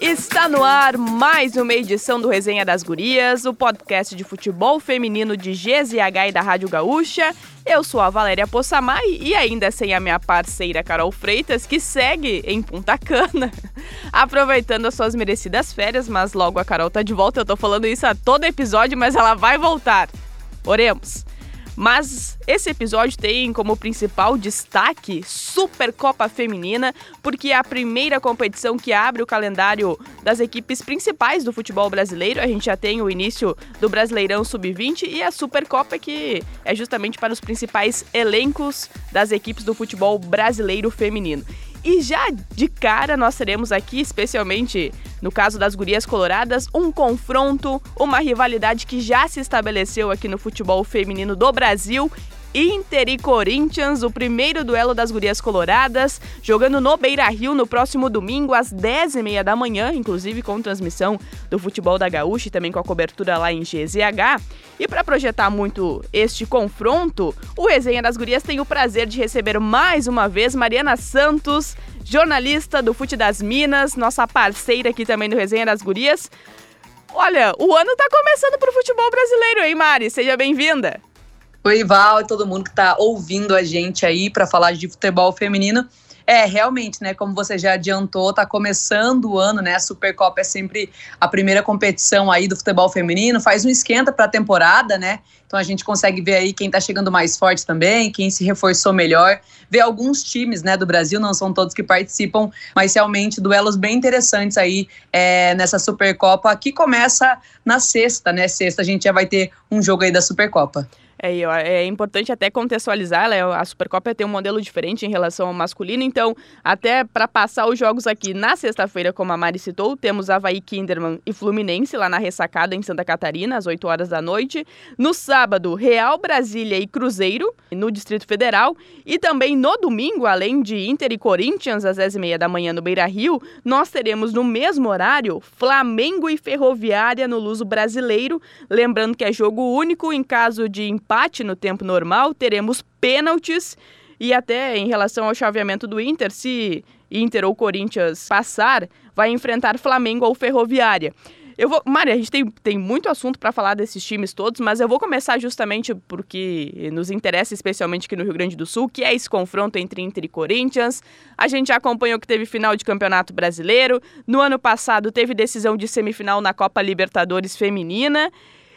Está no ar mais uma edição do Resenha das Gurias, o podcast de futebol feminino de GZH e da Rádio Gaúcha. Eu sou a Valéria Possamay e ainda sem a minha parceira Carol Freitas, que segue em Punta Cana, aproveitando as suas merecidas férias, mas logo a Carol tá de volta. Eu tô falando isso a todo episódio, mas ela vai voltar. Oremos. Mas esse episódio tem como principal destaque Supercopa Feminina, porque é a primeira competição que abre o calendário das equipes principais do futebol brasileiro. A gente já tem o início do Brasileirão Sub-20 e a Supercopa, que é justamente para os principais elencos das equipes do futebol brasileiro feminino. E já de cara nós teremos aqui, especialmente no caso das gurias coloradas, um confronto, uma rivalidade que já se estabeleceu aqui no futebol feminino do Brasil Inter e Corinthians, o primeiro duelo das gurias coloradas, jogando no Beira Rio no próximo domingo, às 10h30 da manhã, inclusive com transmissão do futebol da Gaúcha e também com a cobertura lá em GZH. E para projetar muito este confronto, o Resenha das Gurias tem o prazer de receber mais uma vez Mariana Santos, jornalista do Fute das Minas, nossa parceira aqui também do Resenha das Gurias. Olha, o ano tá começando pro futebol brasileiro, hein, Mari? Seja bem-vinda! Oi, Val e todo mundo que está ouvindo a gente aí para falar de futebol feminino. É, realmente, né, como você já adiantou, tá começando o ano, né? A Supercopa é sempre a primeira competição aí do futebol feminino, faz um esquenta para a temporada, né? Então a gente consegue ver aí quem tá chegando mais forte também, quem se reforçou melhor, ver alguns times, né, do Brasil, não são todos que participam, mas realmente duelos bem interessantes aí é, nessa Supercopa que começa na sexta, né? Sexta a gente já vai ter um jogo aí da Supercopa. É, é importante até contextualizar, né? a Supercopa tem um modelo diferente em relação ao masculino, então, até para passar os jogos aqui na sexta-feira, como a Mari citou, temos Havaí Kinderman e Fluminense lá na ressacada em Santa Catarina, às 8 horas da noite. No sábado, Real Brasília e Cruzeiro, no Distrito Federal. E também no domingo, além de Inter e Corinthians, às 10h30 da manhã no Beira Rio, nós teremos no mesmo horário Flamengo e Ferroviária no Luso Brasileiro. Lembrando que é jogo único em caso de empate empate no tempo normal, teremos pênaltis e até em relação ao chaveamento do Inter, se Inter ou Corinthians passar, vai enfrentar Flamengo ou Ferroviária. Eu vou, Maria, a gente tem, tem muito assunto para falar desses times todos, mas eu vou começar justamente porque nos interessa especialmente aqui no Rio Grande do Sul, que é esse confronto entre Inter e Corinthians. A gente já acompanhou que teve final de Campeonato Brasileiro. No ano passado teve decisão de semifinal na Copa Libertadores Feminina.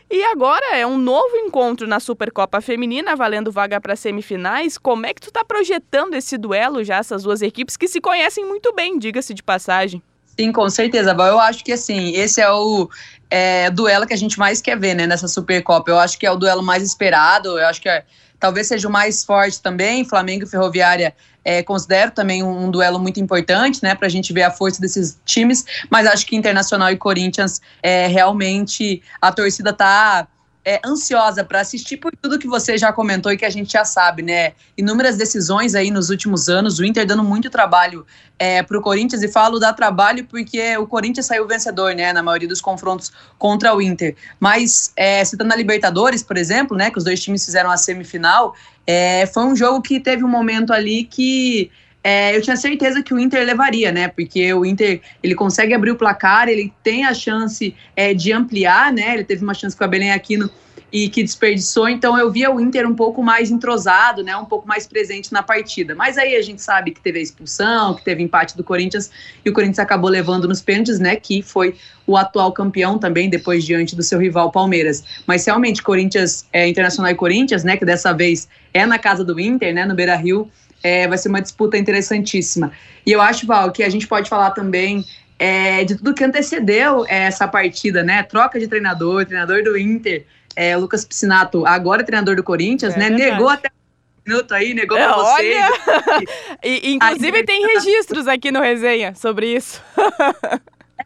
E agora é um novo encontro na Supercopa Feminina, valendo vaga para semifinais. Como é que tu está projetando esse duelo já, essas duas equipes que se conhecem muito bem, diga-se de passagem? Sim, com certeza, Eu acho que assim, esse é o é, duelo que a gente mais quer ver, né, nessa Supercopa. Eu acho que é o duelo mais esperado, eu acho que é, talvez seja o mais forte também. Flamengo e Ferroviária é, considero também um, um, duelo muito importante, né, para a gente ver a força desses times, mas acho que Internacional e Corinthians é, realmente a torcida tá é, ansiosa para assistir por tudo que você já comentou e que a gente já sabe, né? Inúmeras decisões aí nos últimos anos, o Inter dando muito trabalho é, para o Corinthians, e falo dar trabalho porque o Corinthians saiu vencedor, né? Na maioria dos confrontos contra o Inter. Mas, é, citando a Libertadores, por exemplo, né? Que os dois times fizeram a semifinal, é, foi um jogo que teve um momento ali que é, eu tinha certeza que o Inter levaria, né? Porque o Inter ele consegue abrir o placar, ele tem a chance é, de ampliar, né? Ele teve uma chance com a Belém Aquino e que desperdiçou, então eu via o Inter um pouco mais entrosado, né? Um pouco mais presente na partida. Mas aí a gente sabe que teve a expulsão, que teve empate do Corinthians e o Corinthians acabou levando nos pênaltis, né? Que foi o atual campeão também depois diante do seu rival Palmeiras. Mas realmente Corinthians, é, Internacional e Corinthians, né? Que dessa vez é na casa do Inter, né? No Beira Rio é, vai ser uma disputa interessantíssima. E eu acho, Val, que a gente pode falar também é, de tudo que antecedeu essa partida, né? Troca de treinador, treinador do Inter, é, Lucas Piscinato, agora treinador do Corinthians, é né? Verdade. Negou até um minuto aí, negou é, pra vocês. Olha! e, inclusive aí, tem registros aqui no resenha sobre isso.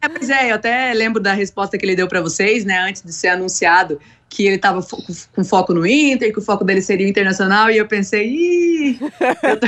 é, pois é, eu até lembro da resposta que ele deu para vocês, né? Antes de ser anunciado que ele estava fo com foco no Inter, que o foco dele seria o internacional, e eu pensei, ih!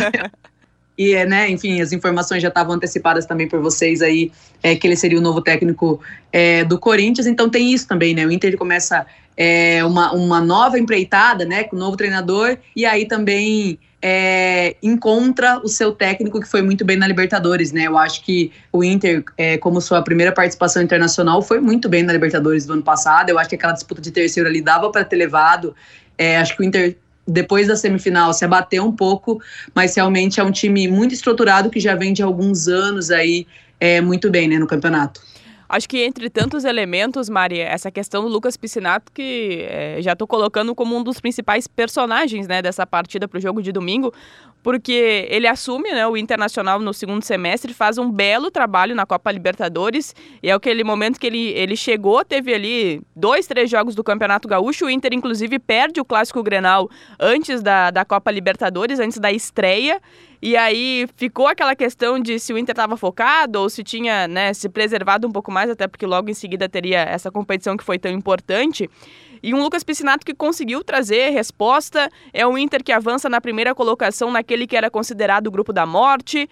e, né, enfim, as informações já estavam antecipadas também por vocês aí, é, que ele seria o novo técnico é, do Corinthians, então tem isso também, né? O Inter começa é, uma, uma nova empreitada, né, com o novo treinador, e aí também é, encontra o seu técnico que foi muito bem na Libertadores, né? Eu acho que o Inter, é, como sua primeira participação internacional, foi muito bem na Libertadores do ano passado. Eu acho que aquela disputa de terceiro ali dava para ter levado. É, acho que o Inter depois da semifinal se abateu um pouco, mas realmente é um time muito estruturado que já vem de alguns anos aí é, muito bem né, no campeonato. Acho que entre tantos elementos, Maria, essa questão do Lucas Piscinato, que é, já estou colocando como um dos principais personagens né, dessa partida para o jogo de domingo, porque ele assume né, o Internacional no segundo semestre, faz um belo trabalho na Copa Libertadores, e é aquele momento que ele, ele chegou, teve ali dois, três jogos do Campeonato Gaúcho, o Inter inclusive perde o Clássico Grenal antes da, da Copa Libertadores, antes da estreia, e aí ficou aquela questão de se o Inter estava focado ou se tinha né, se preservado um pouco mais, até porque logo em seguida teria essa competição que foi tão importante. E um Lucas Piscinato que conseguiu trazer resposta. É um Inter que avança na primeira colocação naquele que era considerado o grupo da morte.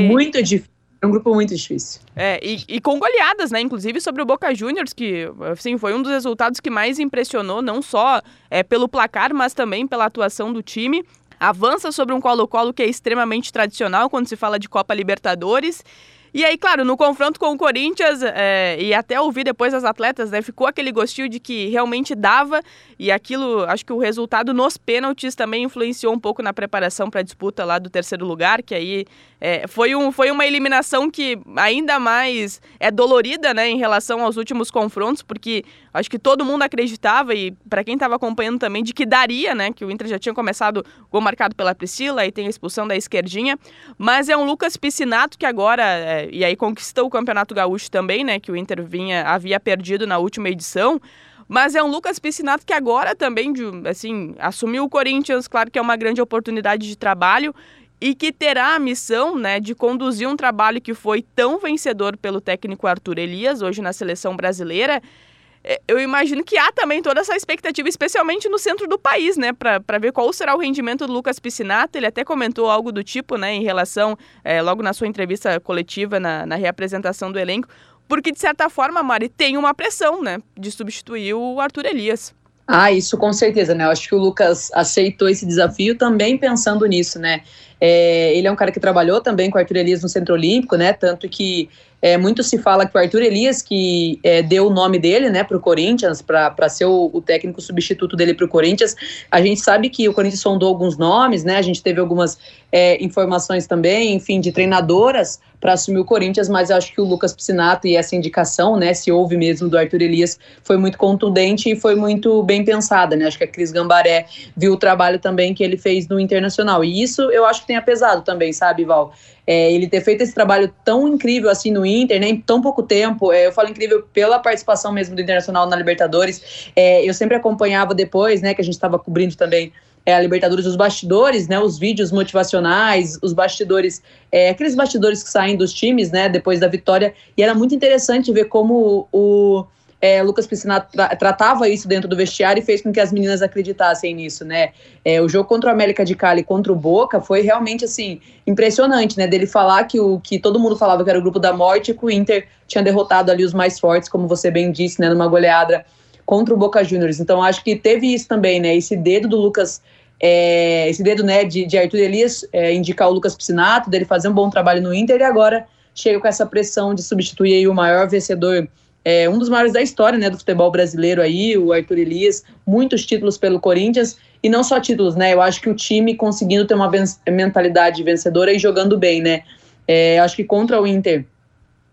Muito difícil. É um grupo muito difícil. É, e, e, com goleadas, né? Inclusive sobre o Boca Juniors, que assim, foi um dos resultados que mais impressionou, não só é, pelo placar, mas também pela atuação do time. Avança sobre um Colo-Colo que é extremamente tradicional quando se fala de Copa Libertadores. E aí, claro, no confronto com o Corinthians, é, e até ouvir depois as atletas, né, ficou aquele gostinho de que realmente dava, e aquilo, acho que o resultado nos pênaltis também influenciou um pouco na preparação para a disputa lá do terceiro lugar, que aí é, foi, um, foi uma eliminação que ainda mais é dolorida, né, em relação aos últimos confrontos, porque acho que todo mundo acreditava, e para quem estava acompanhando também, de que daria, né, que o Inter já tinha começado gol marcado pela Priscila, e tem a expulsão da esquerdinha, mas é um Lucas Piscinato que agora... É, e aí conquistou o Campeonato Gaúcho também, né? Que o Inter vinha, havia perdido na última edição. Mas é um Lucas Piscinato que agora também, assim, assumiu o Corinthians, claro que é uma grande oportunidade de trabalho e que terá a missão, né, de conduzir um trabalho que foi tão vencedor pelo técnico Arthur Elias, hoje na seleção brasileira, eu imagino que há também toda essa expectativa, especialmente no centro do país, né, para ver qual será o rendimento do Lucas Piscinato. Ele até comentou algo do tipo, né, em relação, é, logo na sua entrevista coletiva, na, na reapresentação do elenco, porque de certa forma, Mari, tem uma pressão, né, de substituir o Arthur Elias. Ah, isso com certeza, né? Eu acho que o Lucas aceitou esse desafio também pensando nisso, né? É, ele é um cara que trabalhou também com o Arthur Elias no Centro Olímpico, né? Tanto que é, muito se fala que o Arthur Elias, que é, deu o nome dele né, para o Corinthians, para ser o, o, técnico substituto dele para o Corinthians, a gente sabe que o Corinthians sondou alguns nomes, né? A gente teve algumas é, informações também, enfim, de treinadoras para assumir o Corinthians, mas acho que o Lucas Piscinato e essa indicação, né, se houve mesmo do Arthur Elias, foi muito contundente e foi muito bem pensada, né? Acho que a Cris Gambaré viu o trabalho também que ele fez no Internacional. E isso eu acho que tenha pesado também, sabe, Val? É, ele ter feito esse trabalho tão incrível assim no Inter, né, em tão pouco tempo. É, eu falo incrível pela participação mesmo do Internacional na Libertadores. É, eu sempre acompanhava depois, né, que a gente estava cobrindo também é, a Libertadores, os bastidores, né, os vídeos motivacionais, os bastidores, é, aqueles bastidores que saem dos times, né, depois da vitória. E era muito interessante ver como o, o é, Lucas Piscinato tra tratava isso dentro do vestiário e fez com que as meninas acreditassem nisso, né? É, o jogo contra o América de Cali contra o Boca foi realmente assim impressionante, né? Dele falar que o que todo mundo falava que era o grupo da morte, que o Inter tinha derrotado ali os mais fortes, como você bem disse, né? Numa goleada contra o Boca Juniors. Então acho que teve isso também, né? Esse dedo do Lucas é, esse dedo né, de, de Arthur Elias é, indicar o Lucas Piscinato, dele fazer um bom trabalho no Inter e agora chega com essa pressão de substituir o maior vencedor é, um dos maiores da história né, do futebol brasileiro aí, o Arthur Elias, muitos títulos pelo Corinthians, e não só títulos, né? Eu acho que o time conseguindo ter uma mentalidade vencedora e jogando bem, né? É, acho que contra o Inter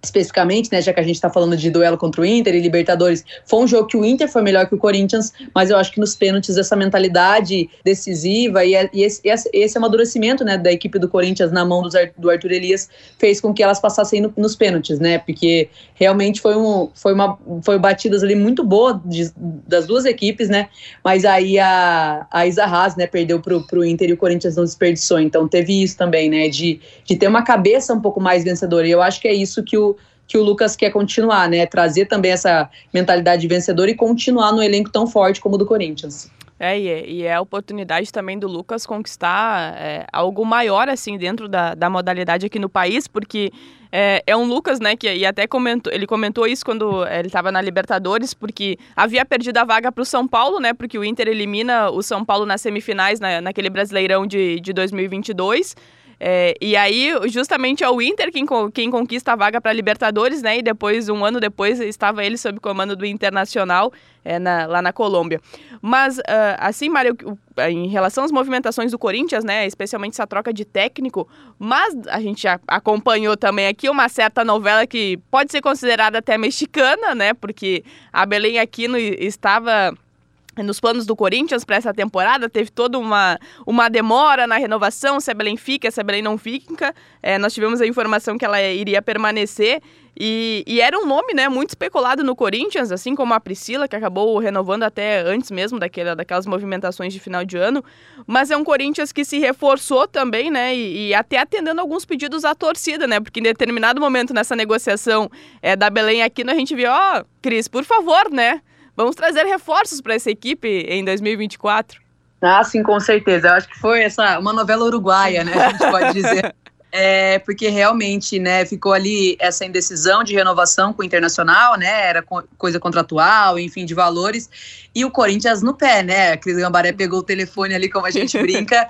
especificamente, né, já que a gente está falando de duelo contra o Inter e Libertadores, foi um jogo que o Inter foi melhor que o Corinthians, mas eu acho que nos pênaltis essa mentalidade decisiva e, e esse, esse, amadurecimento, né, da equipe do Corinthians na mão do Arthur Elias fez com que elas passassem no, nos pênaltis, né, porque realmente foi, um, foi uma foi batidas ali muito boa de, das duas equipes, né, mas aí a, a Isa Haas, né, perdeu pro, pro Inter e o Corinthians não desperdiçou, então teve isso também, né, de, de ter uma cabeça um pouco mais vencedora, e eu acho que é isso que o que o Lucas quer continuar, né? Trazer também essa mentalidade vencedora e continuar no elenco tão forte como o do Corinthians. É, e é, e é a oportunidade também do Lucas conquistar é, algo maior, assim, dentro da, da modalidade aqui no país, porque é, é um Lucas, né, que e até comentou, ele comentou isso quando é, ele estava na Libertadores, porque havia perdido a vaga para o São Paulo, né, porque o Inter elimina o São Paulo nas semifinais, na, naquele Brasileirão de, de 2022, é, e aí, justamente é o Inter quem, quem conquista a vaga para Libertadores, né? E depois, um ano depois, estava ele sob comando do Internacional é, na, lá na Colômbia. Mas, uh, assim, Mário, em relação às movimentações do Corinthians, né? Especialmente essa troca de técnico, mas a gente já acompanhou também aqui uma certa novela que pode ser considerada até mexicana, né? Porque a Belém Aquino estava nos planos do Corinthians para essa temporada, teve toda uma, uma demora na renovação, se a Belém fica, se a Belém não fica. É, nós tivemos a informação que ela iria permanecer e, e, era um nome né, muito especulado no Corinthians, assim como a Priscila, que acabou renovando até antes mesmo daquela, daquelas movimentações de final de ano. Mas é um Corinthians que se reforçou também, né? E, e até atendendo alguns pedidos à torcida, né? Porque em determinado momento nessa negociação é, da Belém aqui, a gente viu, ó, oh, Cris, por favor, né? Vamos trazer reforços para essa equipe em 2024. Ah, sim, com certeza. Eu acho que foi essa uma novela uruguaia, né? A gente pode dizer. É, porque realmente, né, ficou ali essa indecisão de renovação com o Internacional, né, era co coisa contratual, enfim, de valores, e o Corinthians no pé, né, a Cris Gambaré pegou o telefone ali, como a gente brinca,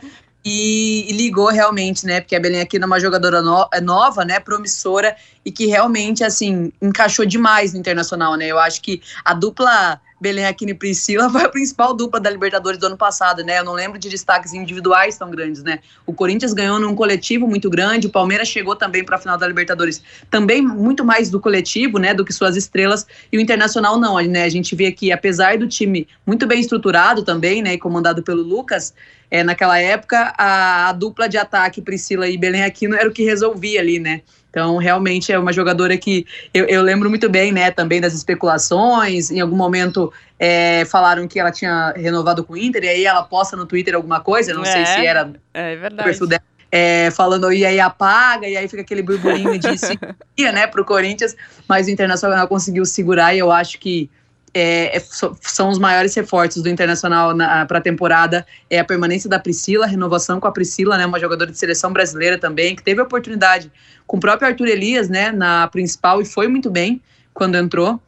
e, e, ligou realmente, né? Porque a Belém aqui é uma jogadora no, é nova, né? Promissora e que realmente, assim, encaixou demais no Internacional, né? Eu acho que a dupla Belém Aquino e Priscila foi a principal dupla da Libertadores do ano passado, né? Eu não lembro de destaques individuais tão grandes, né? O Corinthians ganhou num coletivo muito grande, o Palmeiras chegou também para a final da Libertadores, também muito mais do coletivo, né, do que suas estrelas, e o Internacional não, né? A gente vê que apesar do time muito bem estruturado também, né, e comandado pelo Lucas, é, naquela época a, a dupla de ataque Priscila e Belém Aquino era o que resolvia ali, né? Então, realmente é uma jogadora que eu, eu, lembro muito bem, né, também das especulações. Em algum momento é, falaram que ela tinha renovado com o Inter, e aí ela posta no Twitter alguma coisa, não é, sei se era é verdade. dela, é, falando e aí apaga, e aí fica aquele burburinho de seguia, né, pro Corinthians, mas o Internacional conseguiu segurar e eu acho que é, é são os maiores reforços do Internacional para a temporada. É a permanência da Priscila, a renovação com a Priscila, né, uma jogadora de seleção brasileira também, que teve a oportunidade com o próprio Arthur Elias, né, na principal, e foi muito bem quando entrou.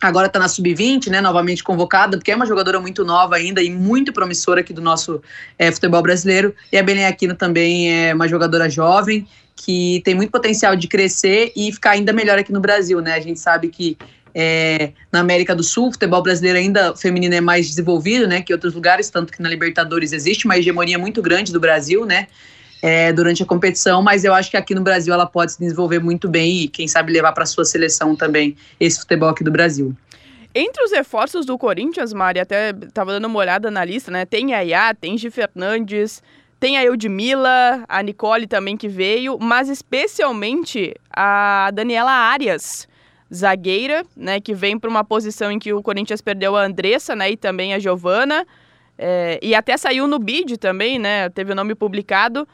Agora está na sub-20, né, novamente convocada, porque é uma jogadora muito nova ainda e muito promissora aqui do nosso é, futebol brasileiro. E a Belém Aquino também é uma jogadora jovem que tem muito potencial de crescer e ficar ainda melhor aqui no Brasil, né? A gente sabe que é, na América do Sul, o futebol brasileiro ainda feminino é mais desenvolvido, né, que outros lugares, tanto que na Libertadores existe uma hegemonia muito grande do Brasil, né, é, durante a competição, mas eu acho que aqui no Brasil ela pode se desenvolver muito bem e quem sabe levar para sua seleção também esse futebol aqui do Brasil. Entre os reforços do Corinthians, Mari, até estava dando uma olhada na lista, né? Tem a Yaya, tem Gi Fernandes, tem a Eudmila, a Nicole também que veio, mas especialmente a Daniela Arias, zagueira, né, que vem para uma posição em que o Corinthians perdeu a Andressa, né, e também a Giovana, é, e até saiu no bid também, né, teve o nome publicado.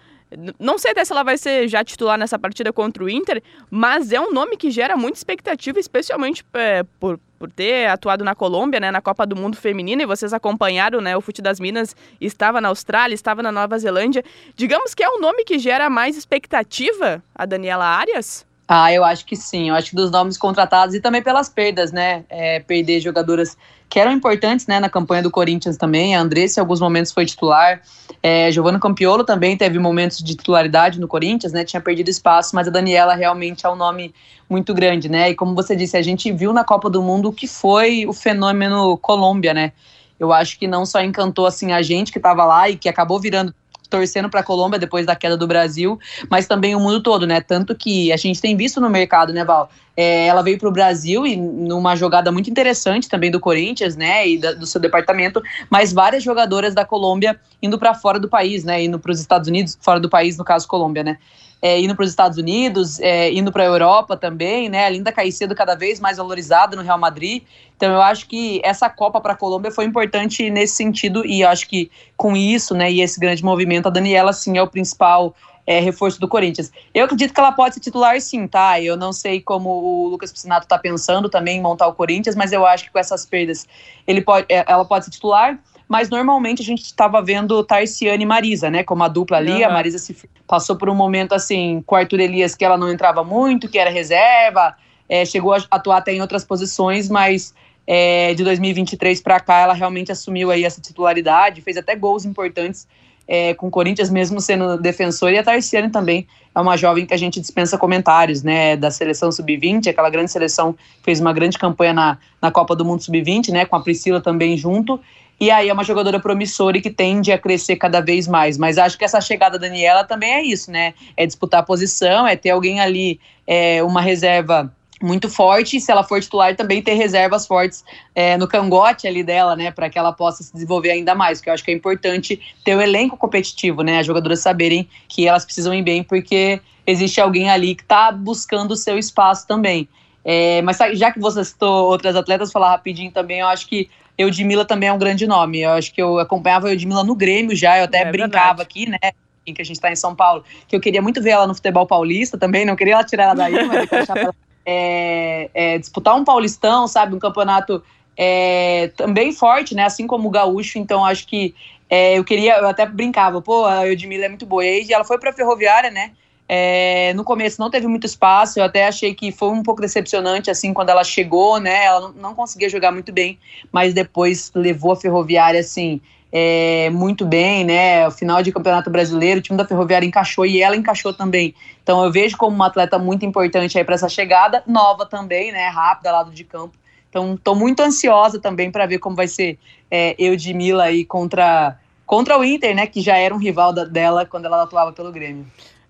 Não sei até se ela vai ser já titular nessa partida contra o Inter, mas é um nome que gera muita expectativa, especialmente é, por, por ter atuado na Colômbia, né, na Copa do Mundo Feminina, e vocês acompanharam, né, o Fute das Minas estava na Austrália, estava na Nova Zelândia. Digamos que é um nome que gera mais expectativa, a Daniela Arias? Ah, eu acho que sim. Eu acho que dos nomes contratados e também pelas perdas, né? É, perder jogadoras que eram importantes, né, na campanha do Corinthians também. A Andressa, em alguns momentos, foi titular. É, Giovanna Campiolo também teve momentos de titularidade no Corinthians, né? Tinha perdido espaço, mas a Daniela realmente é um nome muito grande, né? E como você disse, a gente viu na Copa do Mundo o que foi o fenômeno Colômbia, né? Eu acho que não só encantou assim a gente que estava lá e que acabou virando torcendo para a Colômbia depois da queda do Brasil, mas também o mundo todo, né? Tanto que a gente tem visto no mercado, né, Val? É, ela veio para o Brasil e numa jogada muito interessante também do Corinthians, né, e da, do seu departamento, mas várias jogadoras da Colômbia indo para fora do país, né, indo para os Estados Unidos, fora do país, no caso Colômbia, né é, indo para os Estados Unidos, é, indo para a Europa também, né? A Linda Caicedo cada vez mais valorizada no Real Madrid. Então eu acho que essa Copa para a Colômbia foi importante nesse sentido e acho que com isso, né, e esse grande movimento, a Daniela sim é o principal é, reforço do Corinthians. Eu acredito que ela pode ser titular sim, tá? Eu não sei como o Lucas Piscinato está pensando também em montar o Corinthians, mas eu acho que com essas perdas ele pode, é, ela pode ser titular. Mas normalmente a gente estava vendo Tarciane e Marisa, né, como a dupla ali, uhum. a Marisa se passou por um momento assim com o Arthur Elias que ela não entrava muito, que era reserva, é, chegou a atuar até em outras posições, mas é, de 2023 para cá ela realmente assumiu aí essa titularidade, fez até gols importantes é, com o Corinthians mesmo sendo defensor e a Tarciane também é uma jovem que a gente dispensa comentários, né, da seleção sub-20, aquela grande seleção que fez uma grande campanha na, na Copa do Mundo sub-20, né, com a Priscila também junto, e aí é uma jogadora promissora e que tende a crescer cada vez mais. Mas acho que essa chegada da Daniela também é isso, né? É disputar a posição, é ter alguém ali, é, uma reserva muito forte, se ela for titular também ter reservas fortes é, no cangote ali dela, né, para que ela possa se desenvolver ainda mais, que eu acho que é importante ter o um elenco competitivo, né, as jogadoras saberem que elas precisam ir bem, porque existe alguém ali que está buscando o seu espaço também. É, mas já que você citou outras atletas, falar rapidinho também, eu acho que Eudmila também é um grande nome. Eu acho que eu acompanhava a Eudmila no Grêmio já, eu até é, brincava verdade. aqui, né? Que a gente está em São Paulo, que eu queria muito ver ela no futebol paulista também, não queria ela tirar ela daí, mas eu achava ela, é, é, disputar um paulistão, sabe? Um campeonato é, também forte, né? Assim como o gaúcho, então acho que é, eu queria, eu até brincava, pô, a Eudmila é muito boa. E ela foi para a Ferroviária, né? É, no começo não teve muito espaço, eu até achei que foi um pouco decepcionante assim quando ela chegou, né? Ela não, não conseguia jogar muito bem, mas depois levou a Ferroviária assim é, muito bem, né? O final de campeonato brasileiro, o time da Ferroviária encaixou e ela encaixou também. Então eu vejo como uma atleta muito importante aí para essa chegada, nova também, né? Rápida, lado de campo. Então estou muito ansiosa também para ver como vai ser é, eu de Mila aí contra contra o Inter, né? Que já era um rival da, dela quando ela atuava pelo Grêmio.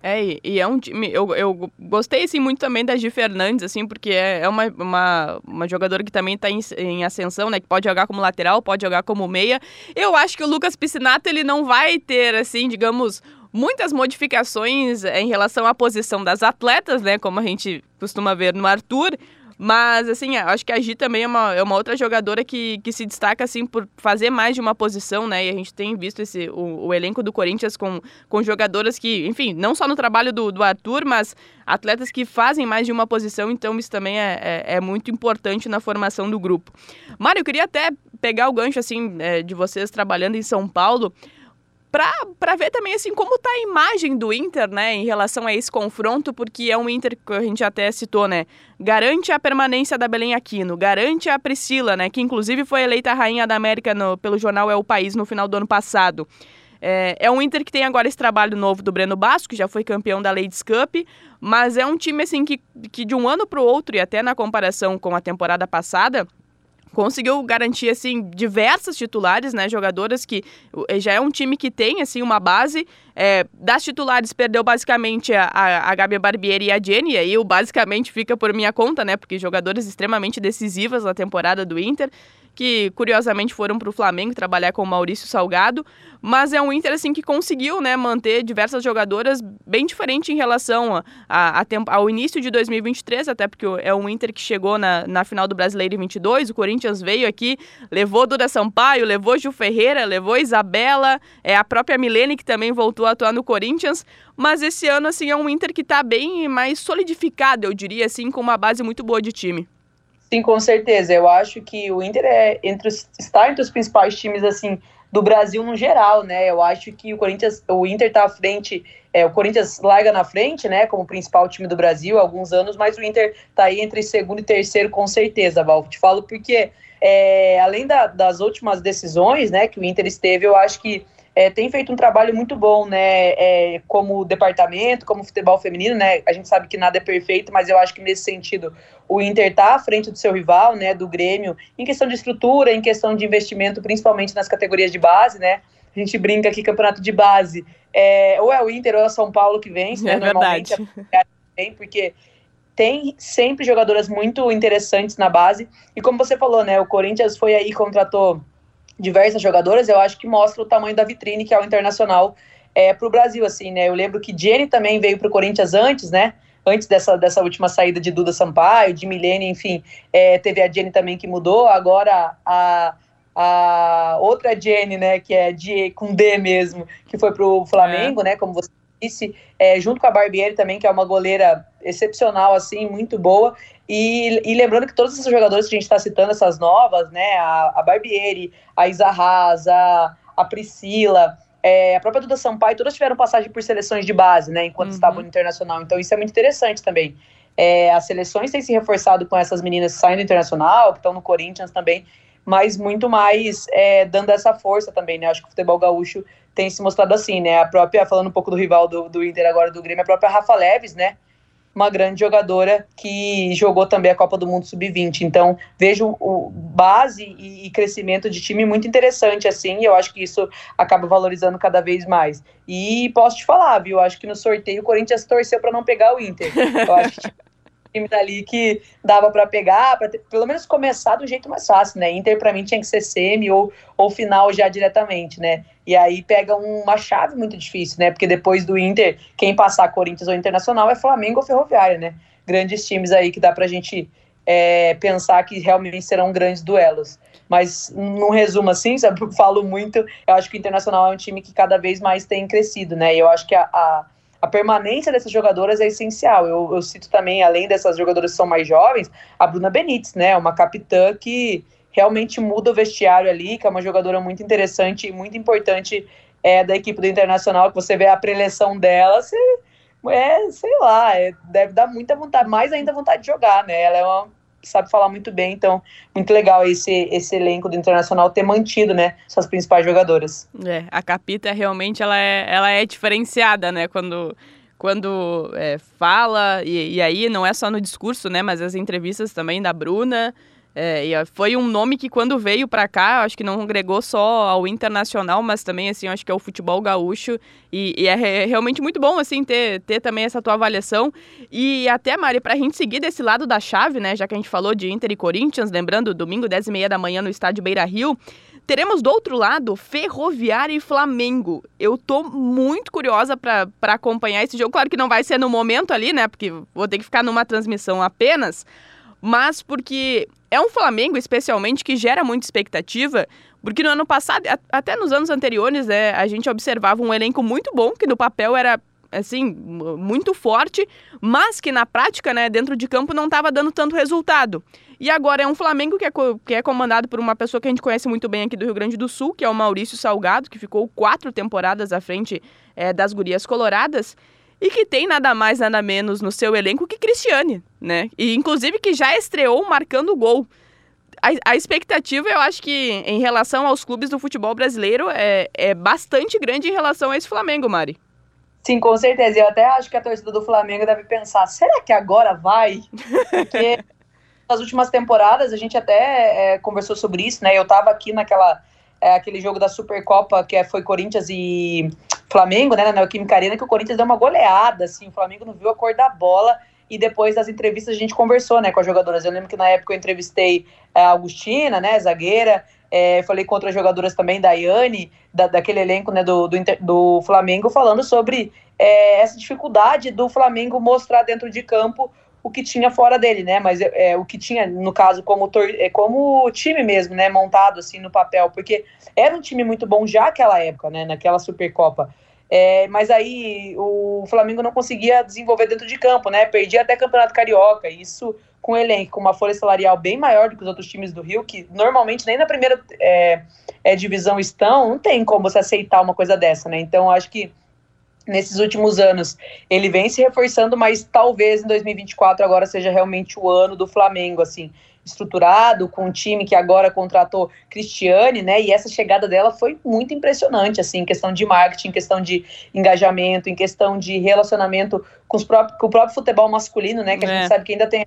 É, e é um time. Eu, eu gostei assim, muito também da Gi Fernandes, assim, porque é, é uma, uma, uma jogadora que também está em, em, ascensão, né? Que pode jogar como lateral, pode jogar como meia. Eu acho que o Lucas Piscinato ele não vai ter, assim, digamos, muitas modificações em relação à posição das atletas, né? Como a gente costuma ver no Arthur. Mas, assim, acho que a Gi também é uma, é uma outra jogadora que, que se destaca, assim, por fazer mais de uma posição, né? E a gente tem visto esse, o, o elenco do Corinthians com, com jogadoras que, enfim, não só no trabalho do, do Arthur, mas atletas que fazem mais de uma posição, então isso também é, é, é muito importante na formação do grupo. Mário, eu queria até pegar o gancho, assim, é, de vocês trabalhando em São Paulo para ver também assim como tá a imagem do Inter, né, em relação a esse confronto, porque é um Inter que a gente até citou, né, garante a permanência da Belém Aquino, garante a Priscila, né, que inclusive foi eleita rainha da América no, pelo jornal É o País no final do ano passado. É, é um Inter que tem agora esse trabalho novo do Breno Basco, que já foi campeão da Ladies Cup, mas é um time assim que, que de um ano para o outro e até na comparação com a temporada passada conseguiu garantir assim diversas titulares, né, jogadoras que eh, já é um time que tem assim uma base. É, das titulares perdeu basicamente a, a, a Gabi Barbieri e a Jenny, e aí o basicamente fica por minha conta, né, porque jogadoras extremamente decisivas na temporada do Inter que curiosamente foram para o Flamengo trabalhar com o Maurício Salgado, mas é um Inter assim que conseguiu né, manter diversas jogadoras bem diferente em relação a, a, a ao início de 2023, até porque é um Inter que chegou na, na final do Brasileiro em 22, o Corinthians veio aqui, levou Duda Sampaio, levou Gil Ferreira, levou Isabela, é a própria Milene que também voltou a atuar no Corinthians, mas esse ano assim é um Inter que está bem mais solidificado, eu diria assim, com uma base muito boa de time. Sim, com certeza. Eu acho que o Inter é entre os, está entre os principais times assim do Brasil no geral, né? Eu acho que o Corinthians, o Inter está à frente, é, o Corinthians larga na frente, né? Como principal time do Brasil há alguns anos, mas o Inter está aí entre segundo e terceiro com certeza, Val. Te falo porque é, além da, das últimas decisões, né? Que o Inter esteve, eu acho que é, tem feito um trabalho muito bom, né, é, como departamento, como futebol feminino, né, a gente sabe que nada é perfeito, mas eu acho que nesse sentido o Inter está à frente do seu rival, né, do Grêmio, em questão de estrutura, em questão de investimento, principalmente nas categorias de base, né, a gente brinca aqui, campeonato de base, é, ou é o Inter ou é o São Paulo que vence, né, é normalmente é porque tem sempre jogadoras muito interessantes na base, e como você falou, né, o Corinthians foi aí, contratou diversas jogadoras, eu acho que mostra o tamanho da vitrine que é o Internacional é, para o Brasil, assim, né? Eu lembro que Jenny também veio para o Corinthians antes, né? Antes dessa, dessa última saída de Duda Sampaio, de Milene, enfim, é, teve a Jenny também que mudou, agora a, a outra Jenny, né, que é de, com D mesmo, que foi para o Flamengo, é. né, como você disse, é, junto com a Barbieri também, que é uma goleira excepcional, assim, muito boa. E, e lembrando que todos esses jogadores que a gente está citando, essas novas, né, a, a Barbieri, a Isa Haas, a, a Priscila, é, a própria Duda Sampaio, todas tiveram passagem por seleções de base, né, enquanto uhum. estavam no internacional. Então isso é muito interessante também. É, as seleções têm se reforçado com essas meninas que saem do internacional, que estão no Corinthians também, mas muito mais é, dando essa força também, né? Acho que o futebol gaúcho tem se mostrado assim, né? A própria, falando um pouco do rival do, do Inter agora do Grêmio, a própria Rafa Leves, né? Uma grande jogadora que jogou também a Copa do Mundo Sub-20. Então, vejo o base e, crescimento de time muito interessante, assim, e eu acho que isso acaba valorizando cada vez mais. E posso te falar, viu? Acho que no sorteio o Corinthians torceu para não pegar o Inter. Eu acho que time dali que dava para pegar, para pelo menos começar do jeito mais fácil, né? Inter para mim tinha que ser semi ou, ou final já diretamente, né? E aí pega uma chave muito difícil, né? Porque depois do Inter, quem passar Corinthians ou Internacional é Flamengo ou Ferroviária, né? Grandes times aí que dá pra gente é, pensar que realmente serão grandes duelos. Mas num resumo assim, sabe, eu falo muito, eu acho que o Internacional é um time que cada vez mais tem crescido, né? E eu acho que a, a a permanência dessas jogadoras é essencial. Eu, eu, cito também, além dessas jogadoras que são mais jovens, a Bruna Benítez, né? Uma capitã que realmente muda o vestiário ali, que é uma jogadora muito interessante e muito importante é, da equipe do Internacional, que você vê a preleção dela, você, é, sei lá, é, deve dar muita vontade, mais ainda vontade de jogar, né? Ela é uma sabe falar muito bem, então muito legal esse, esse elenco do Internacional ter mantido, né, suas principais jogadoras. É, a Capita realmente ela é, ela é diferenciada, né, quando quando é, fala, e, e, aí não é só no discurso, né, mas as entrevistas também da Bruna, é, e foi um nome que quando veio para cá, acho que não agregou só ao internacional, mas também assim, acho que é o futebol gaúcho e, e é realmente muito bom assim ter, ter também essa tua avaliação e até Mari para a gente seguir desse lado da chave, né, já que a gente falou de Inter e Corinthians, lembrando domingo 10 e meia da manhã no estádio Beira Rio. Teremos do outro lado Ferroviária e Flamengo. Eu tô muito curiosa para acompanhar esse jogo. Claro que não vai ser no momento ali, né? Porque vou ter que ficar numa transmissão apenas mas porque é um Flamengo, especialmente, que gera muita expectativa, porque no ano passado, até nos anos anteriores, né, a gente observava um elenco muito bom, que no papel era assim, muito forte, mas que na prática, né, dentro de campo não estava dando tanto resultado. E agora é um Flamengo que é, que é comandado por uma pessoa que a gente conhece muito bem aqui do Rio Grande do Sul, que é o Maurício Salgado, que ficou quatro temporadas à frente é, das Gurias Coloradas e que tem nada mais, nada menos no seu elenco que Cristiane, né? E inclusive que já estreou marcando gol. A, a, expectativa, eu acho que em relação aos clubes do futebol brasileiro é, é bastante grande em relação a esse Flamengo, Mari. Sim, com certeza. Eu até acho que a torcida do Flamengo deve pensar: será que agora vai? Porque nas últimas temporadas a gente até é, conversou sobre isso, né? Eu tava aqui naquela é, aquele jogo da Supercopa que é, foi Corinthians e Flamengo, né, na Neoquímica Arena, que o Corinthians deu uma goleada, assim, o Flamengo não viu a cor da bola, e depois das entrevistas a gente conversou, né, com as jogadoras. Eu lembro que na época eu entrevistei a Augustina, né, zagueira, é, falei com outras jogadoras também, da Yane, da, daquele elenco, né, do, do, do Flamengo, falando sobre é, essa dificuldade do Flamengo mostrar dentro de campo o que tinha fora dele, né? Mas é, é o que tinha, no caso, como, é, como time mesmo, né? Montado assim no papel, porque era um time muito bom já naquela época, né? Naquela Supercopa. É, mas aí o Flamengo não conseguia desenvolver dentro de campo, né? Perdia até Campeonato Carioca. Isso com um elenco, com uma folha salarial bem maior do que os outros times do Rio, que normalmente nem na primeira é, é, divisão estão, não tem como você aceitar uma coisa dessa, né? Então acho que nesses últimos anos ele vem se reforçando, mas talvez em 2024 agora seja realmente o ano do Flamengo, assim, estruturado, com um time que agora contratou Cristiane, né? E essa chegada dela foi muito impressionante, assim, em questão de marketing, em questão de engajamento, em questão de relacionamento com, os próprios, com o próprio futebol masculino, né? Que a é. gente sabe que ainda tem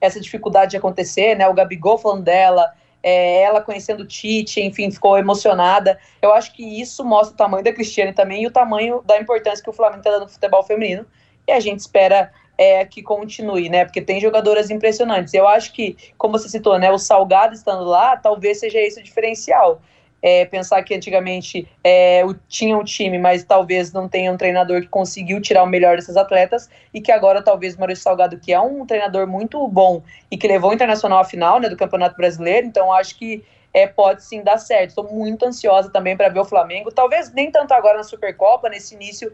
essa dificuldade de acontecer, né? O Gabigol falando dela, é, ela conhecendo o Tite, enfim, ficou emocionada. Eu acho que isso mostra o tamanho da Cristiane também e o tamanho da importância que o Flamengo está dando no futebol feminino. E a gente espera é, que continue, né? Porque tem jogadoras impressionantes. Eu acho que, como você citou, né? O Salgado estando lá, talvez seja esse o diferencial é, pensar que antigamente é, tinha um time, mas talvez não tenha um treinador que conseguiu tirar o melhor desses atletas e que agora talvez Maurício Salgado, que é um treinador muito bom e que levou o Internacional à final né, do Campeonato Brasileiro, então acho que é, pode sim dar certo. Estou muito ansiosa também para ver o Flamengo, talvez nem tanto agora na Supercopa, nesse início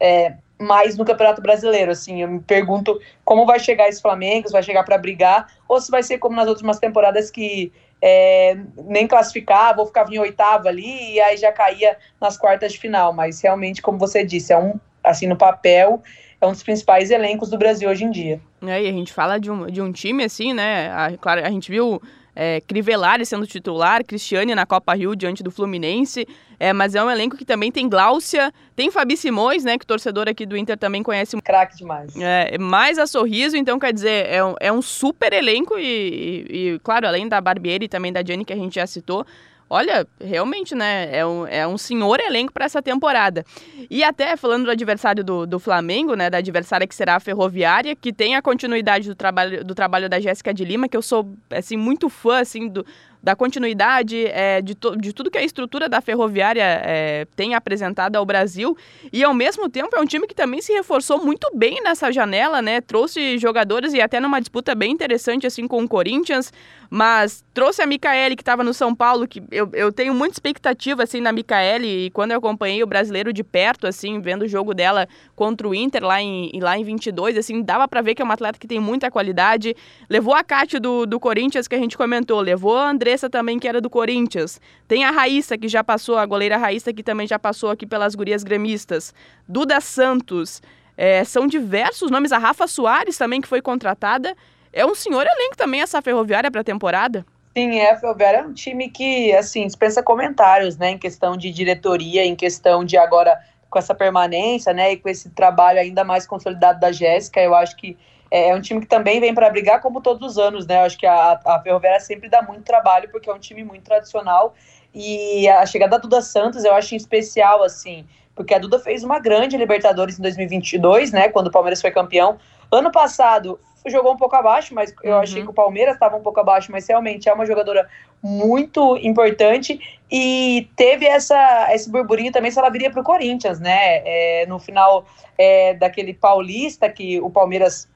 é, mais no Campeonato Brasileiro. Assim, eu me pergunto como vai chegar esse Flamengo, se vai chegar para brigar, ou se vai ser como nas últimas temporadas que é, nem classificava, ou ficava em oitavo ali, e aí já caía nas quartas de final. Mas realmente, como você disse, é um, assim, no papel, é um dos principais elencos do Brasil hoje em dia. É, e a gente fala de um, de um time assim, né? A, claro, a gente viu é, Crivellari sendo titular, Cristiane na Copa Rio diante do Fluminense, é, mas é um elenco que também tem Gláucia, tem Fabi Simões, né, que torcedor aqui do Inter também conhece. Craque demais. É, mais a Sorriso, então quer dizer, é um, é um super elenco e, e, e, claro, além da Barbieri e também da Jenny que a gente já citou, Olha, realmente, né? É um, é um senhor elenco para essa temporada. E até falando do adversário do, do Flamengo, né? Da adversária que será a Ferroviária, que tem a continuidade do trabalho, do trabalho da Jéssica de Lima, que eu sou assim, muito fã assim, do, da continuidade é, de, de tudo que a estrutura da ferroviária é, tem apresentado ao Brasil. E ao mesmo tempo é um time que também se reforçou muito bem nessa janela, né? Trouxe jogadores e até numa disputa bem interessante assim com o Corinthians, mas trouxe a Micaele que estava no São Paulo, que eu, eu tenho muita expectativa assim na Micaele e quando eu acompanhei o brasileiro de perto, assim, vendo o jogo dela contra o Inter lá em, lá em 22, assim, dava para ver que é uma atleta que tem muita qualidade. Levou a Cátia do, do Corinthians que a gente comentou, levou a Andressa também, que era do Corinthians. Tem a Raíssa, que já passou, a goleira Raíssa, que também já passou aqui pelas gurias gremistas. Duda Santos. É, são diversos nomes. A Rafa Soares também, que foi contratada. É um senhor elenco também essa ferroviária para a temporada? Sim, é, a Ferroviária é um time que, assim, dispensa comentários, né, em questão de diretoria, em questão de agora com essa permanência, né, e com esse trabalho ainda mais consolidado da Jéssica, eu acho que é, é um time que também vem para brigar, como todos os anos, né? Eu acho que a, a Ferroviária sempre dá muito trabalho, porque é um time muito tradicional. E a chegada da Duda Santos eu acho especial, assim, porque a Duda fez uma grande Libertadores em 2022, né? Quando o Palmeiras foi campeão. Ano passado jogou um pouco abaixo, mas eu uhum. achei que o Palmeiras estava um pouco abaixo, mas realmente é uma jogadora muito importante e teve essa, esse burburinho também se ela viria para o Corinthians, né? É, no final é, daquele paulista que o Palmeiras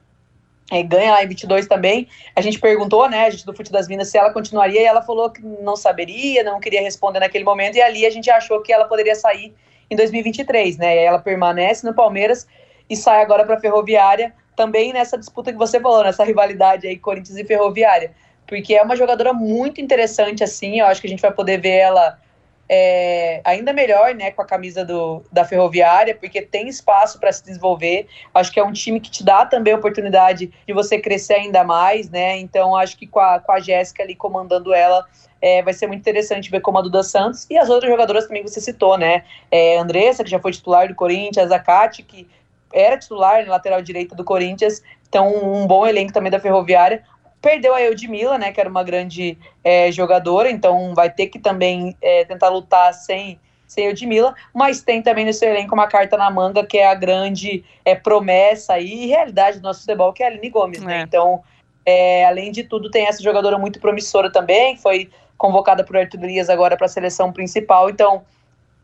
é, ganha lá em 22 também. A gente perguntou, né, a gente do Fute das Minas, se ela continuaria, e ela falou que não saberia, não queria responder naquele momento, e ali a gente achou que ela poderia sair em 2023, né? E ela permanece no Palmeiras e sai agora para a Ferroviária, também nessa disputa que você falou, nessa rivalidade aí Corinthians e Ferroviária, porque é uma jogadora muito interessante assim, eu acho que a gente vai poder ver ela é, ainda melhor, né, com a camisa do, da Ferroviária, porque tem espaço para se desenvolver. Acho que é um time que te dá também a oportunidade de você crescer ainda mais, né? Então acho que com a, com a Jéssica ali comandando ela, é, vai ser muito interessante ver como a Duda Santos e as outras jogadoras também que você citou, né? É, Andressa, que já foi titular do Corinthians, a Kati, que era titular na lateral direita do Corinthians, então um bom elenco também da Ferroviária. Perdeu a Eudmila, né, que era uma grande é, jogadora, então vai ter que também é, tentar lutar sem, sem Eudmila, mas tem também seu elenco uma carta na manga, que é a grande é, promessa e realidade do nosso futebol, que é a Aline Gomes, né? É. Então, é, além de tudo, tem essa jogadora muito promissora também, foi convocada por Arthur Elias agora para a seleção principal, então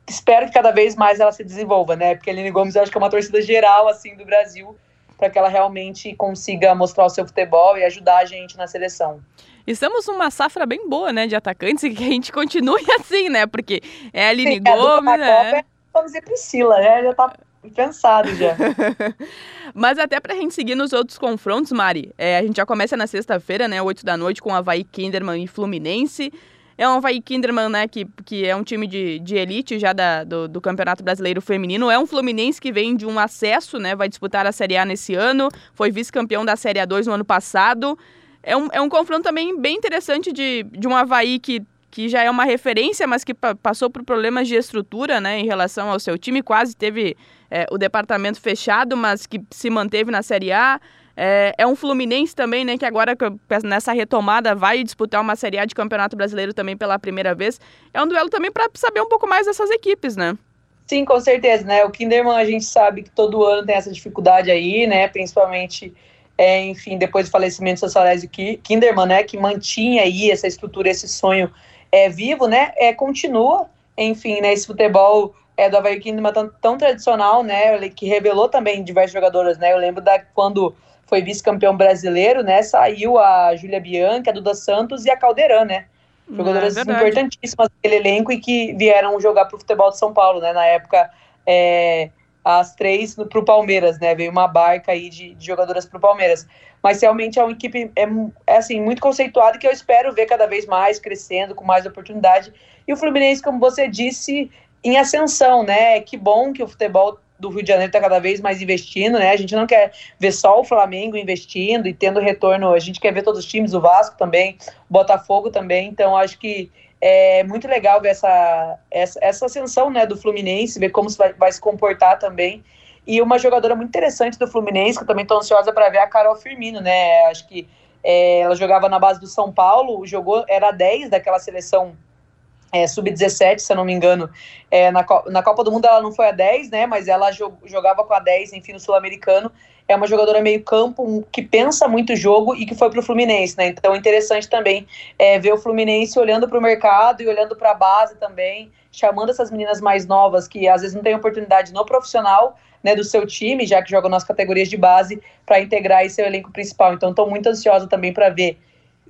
espero que cada vez mais ela se desenvolva, né? Porque a Aline Gomes eu acho que é uma torcida geral assim do Brasil para que ela realmente consiga mostrar o seu futebol e ajudar a gente na seleção. Estamos numa safra bem boa, né, de atacantes e que a gente continue assim, né? Porque é a Aline Sim, Gomes, a né? Copa, vamos dizer Priscila, né? Já tá pensado já. Mas até pra gente seguir nos outros confrontos, Mari, é, a gente já começa na sexta-feira, né, 8 da noite, com Havaí Kinderman e Fluminense. É um Havaí Kinderman, né, que, que é um time de, de elite já da, do, do Campeonato Brasileiro Feminino. É um Fluminense que vem de um acesso, né, vai disputar a Série A nesse ano. Foi vice-campeão da Série A2 no ano passado. É um, é um confronto também bem interessante de, de um Havaí que, que já é uma referência, mas que passou por problemas de estrutura, né, em relação ao seu time. Quase teve é, o departamento fechado, mas que se manteve na Série A. É, é, um Fluminense também, né, que agora nessa retomada vai disputar uma Série A de Campeonato Brasileiro também pela primeira vez. É um duelo também para saber um pouco mais dessas equipes, né? Sim, com certeza, né? O Kinderman a gente sabe que todo ano tem essa dificuldade aí, né? Principalmente, é, enfim, depois do falecimento do Salésio Kinderman, né? Que mantinha aí essa estrutura, esse sonho é, vivo, né? É, continua, enfim, né? Esse futebol é, do Havaí Kinderman tão, tão tradicional, né? Que revelou também diversos jogadores, né? Eu lembro da quando foi vice-campeão brasileiro, né? Saiu a Júlia Bianchi, a Duda Santos e a Caldeirão, né? Jogadoras é importantíssimas daquele elenco e que vieram jogar para o futebol de São Paulo, né? Na época, é, as três para o Palmeiras, né? Veio uma barca aí de, de jogadoras para o Palmeiras. Mas realmente é uma equipe é, é, assim, muito conceituada que eu espero ver cada vez mais crescendo, com mais oportunidade. E o Fluminense, como você disse, em ascensão, né? Que bom que o futebol do Rio de Janeiro está cada vez mais investindo, né? A gente não quer ver só o Flamengo investindo e tendo retorno, a gente quer ver todos os times, o Vasco também, o Botafogo também. Então, acho que é muito legal ver essa, essa, essa ascensão né, do Fluminense, ver como vai, vai se comportar também. E uma jogadora muito interessante do Fluminense, que eu também estou ansiosa para ver, é a Carol Firmino, né? Acho que é, ela jogava na base do São Paulo, jogou, era 10 daquela seleção é, sub-17, se eu não me engano. É, na, na Copa do Mundo ela não foi a 10, né? Mas ela jogava com a 10, enfim, no Sul-Americano. É uma jogadora meio campo, que pensa muito o jogo e que foi para o Fluminense, né? Então interessante também é, ver o Fluminense olhando para o mercado e olhando para a base também, chamando essas meninas mais novas que às vezes não têm oportunidade no profissional, né, do seu time, já que jogam nas categorias de base, para integrar esse elenco principal. Então estou muito ansiosa também para ver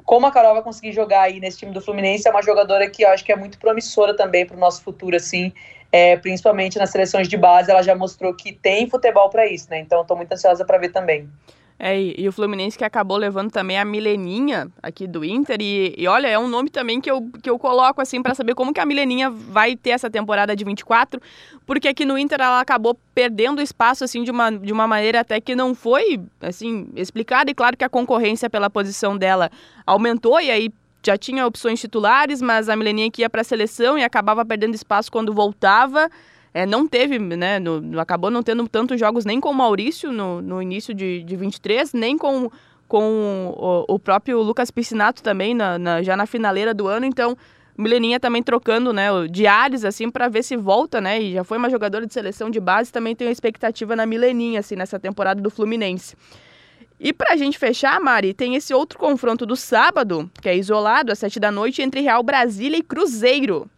como a Carol vai conseguir jogar aí nesse time do Fluminense, é uma jogadora que eu acho que é muito promissora também para o nosso futuro, assim, é, principalmente nas seleções de base, ela já mostrou que tem futebol para isso, né? Então estou muito ansiosa para ver também. É, e, o Fluminense que acabou levando também a Mileninha aqui do Inter. E, e olha, é um nome também que eu, que eu coloco assim para saber como que a Mileninha vai ter essa temporada de 24, porque aqui no Inter ela acabou perdendo espaço assim de uma, de uma maneira até que não foi assim explicada. E claro que a concorrência pela posição dela aumentou e aí já tinha opções titulares, mas a Mileninha que ia para a seleção e acabava perdendo espaço quando voltava. É, não teve, né, no, acabou não tendo tantos jogos nem com o Maurício no, no início de, de 23, nem com, com o, o próprio Lucas Piscinato também, na, na, já na finaleira do ano, então Mileninha também trocando, né, diários, assim, para ver se volta, né, e já foi uma jogadora de seleção de base, também tenho expectativa na Mileninha, assim, nessa temporada do Fluminense. E pra gente fechar, Mari, tem esse outro confronto do sábado, que é isolado, às sete da noite, entre Real Brasília e Cruzeiro.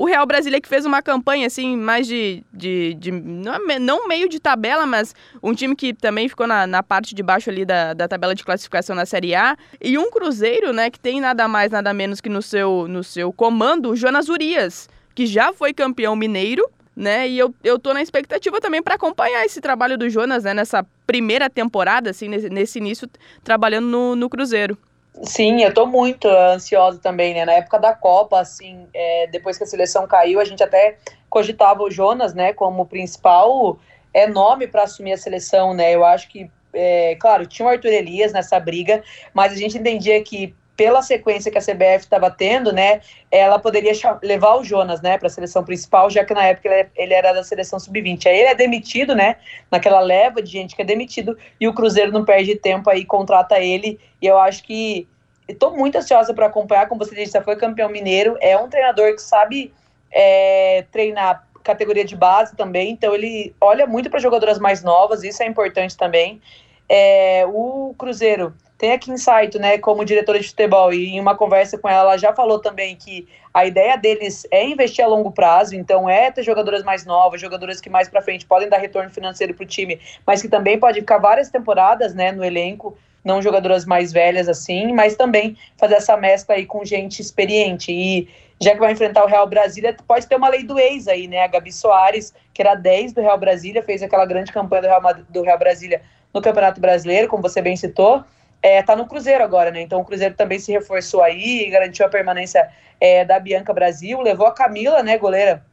O Real Brasília que fez uma campanha, assim, mais de. de, de não, não, meio de tabela, mas um time que também ficou na, na parte de baixo ali da, da tabela de classificação na Série A. E um Cruzeiro, né, que tem nada mais, nada menos que no seu, no seu comando o Jonas Urias, que já foi campeão mineiro. Né? E eu, eu tô na expectativa também para acompanhar esse trabalho do Jonas, né? Nessa primeira temporada, assim, nesse, nesse início, trabalhando no, no Cruzeiro. Sim, eu tô muito ansiosa também, né? Na época da Copa, assim, é, depois que a seleção caiu, a gente até cogitava o Jonas, né, como principal é nome para assumir a seleção, né? Eu acho que, é, claro, tinha o Arthur Elias nessa briga, mas a gente entendia que pela sequência que a CBF estava tendo, né, ela poderia levar o Jonas, né, para a seleção principal, já que na época ele, ele era da seleção sub-20. Aí ele é demitido, né, naquela leva de gente que é demitido, e o Cruzeiro não perde tempo aí, contrata ele, e eu acho que estou muito ansiosa para acompanhar, como você disse, já foi campeão mineiro, é um treinador que sabe é, treinar categoria de base também, então ele olha muito para jogadoras mais novas, isso é importante também. É, o Cruzeiro tem aqui insight, né, como diretora de futebol, e em uma conversa com ela, ela já falou também que a ideia deles é investir a longo prazo, então é ter jogadoras mais novas, jogadoras que mais para frente podem dar retorno financeiro para o time, mas que também pode ficar várias temporadas, né, no elenco, não jogadoras mais velhas assim, mas também fazer essa mescla aí com gente experiente. E já que vai enfrentar o Real Brasília, pode ter uma lei do ex aí, né? A Gabi Soares, que era 10 do Real Brasília, fez aquela grande campanha do Real, do Real Brasília no Campeonato Brasileiro, como você bem citou é, tá no Cruzeiro agora, né? Então o Cruzeiro também se reforçou aí, garantiu a permanência é, da Bianca Brasil, levou a Camila, né, goleira,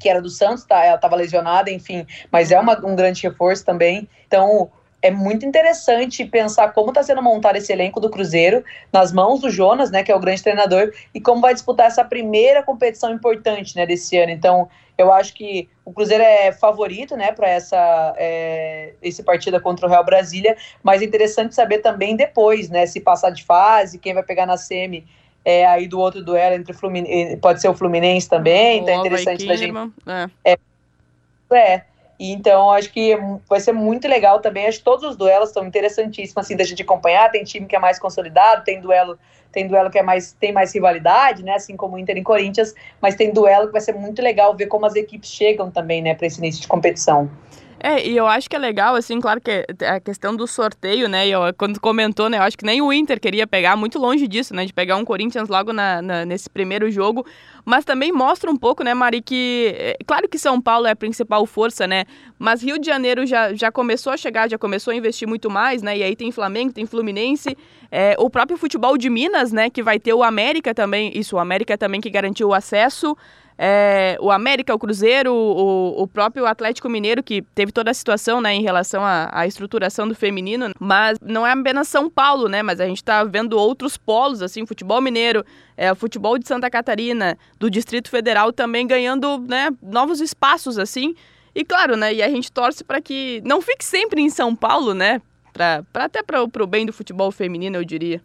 que era do Santos, tá? Ela tava lesionada, enfim, mas é uma, um grande reforço também. Então é muito interessante pensar como está sendo montado esse elenco do Cruzeiro nas mãos do Jonas, né, que é o grande treinador, e como vai disputar essa primeira competição importante, né, desse ano. Então, eu acho que o Cruzeiro é favorito, né, para essa é, esse partida contra o Real Brasília, mas é interessante saber também depois, né, se passar de fase, quem vai pegar na semi é, aí do outro duelo entre Fluminense, pode ser o Fluminense também, então é interessante da gente. É. é. Então, acho que vai ser muito legal também. Acho que todos os duelos estão interessantíssimos assim da gente acompanhar. Tem time que é mais consolidado, tem duelo, tem duelo que é mais tem mais rivalidade, né? Assim como Inter e Corinthians, mas tem duelo que vai ser muito legal ver como as equipes chegam também, né, para esse início de competição. É, e eu acho que é legal, assim, claro que a questão do sorteio, né? Eu, quando comentou, né? Eu acho que nem o Inter queria pegar, muito longe disso, né? De pegar um Corinthians logo na, na, nesse primeiro jogo. Mas também mostra um pouco, né, Mari, que. É, claro que São Paulo é a principal força, né? Mas Rio de Janeiro já, já começou a chegar, já começou a investir muito mais, né? E aí tem Flamengo, tem Fluminense. É, o próprio futebol de Minas, né? Que vai ter o América também. Isso, o América também que garantiu o acesso. É, o América, o Cruzeiro, o, o, próprio Atlético Mineiro, que teve toda a situação né, em relação à, estruturação do feminino, mas não é apenas São Paulo, né? Mas a gente está vendo outros polos, assim, futebol mineiro, é, futebol de Santa Catarina, do Distrito Federal também ganhando né, novos espaços, assim. E claro, né? E a gente torce para que não fique sempre em São Paulo, né? Pra, pra até para o bem do futebol feminino, eu diria.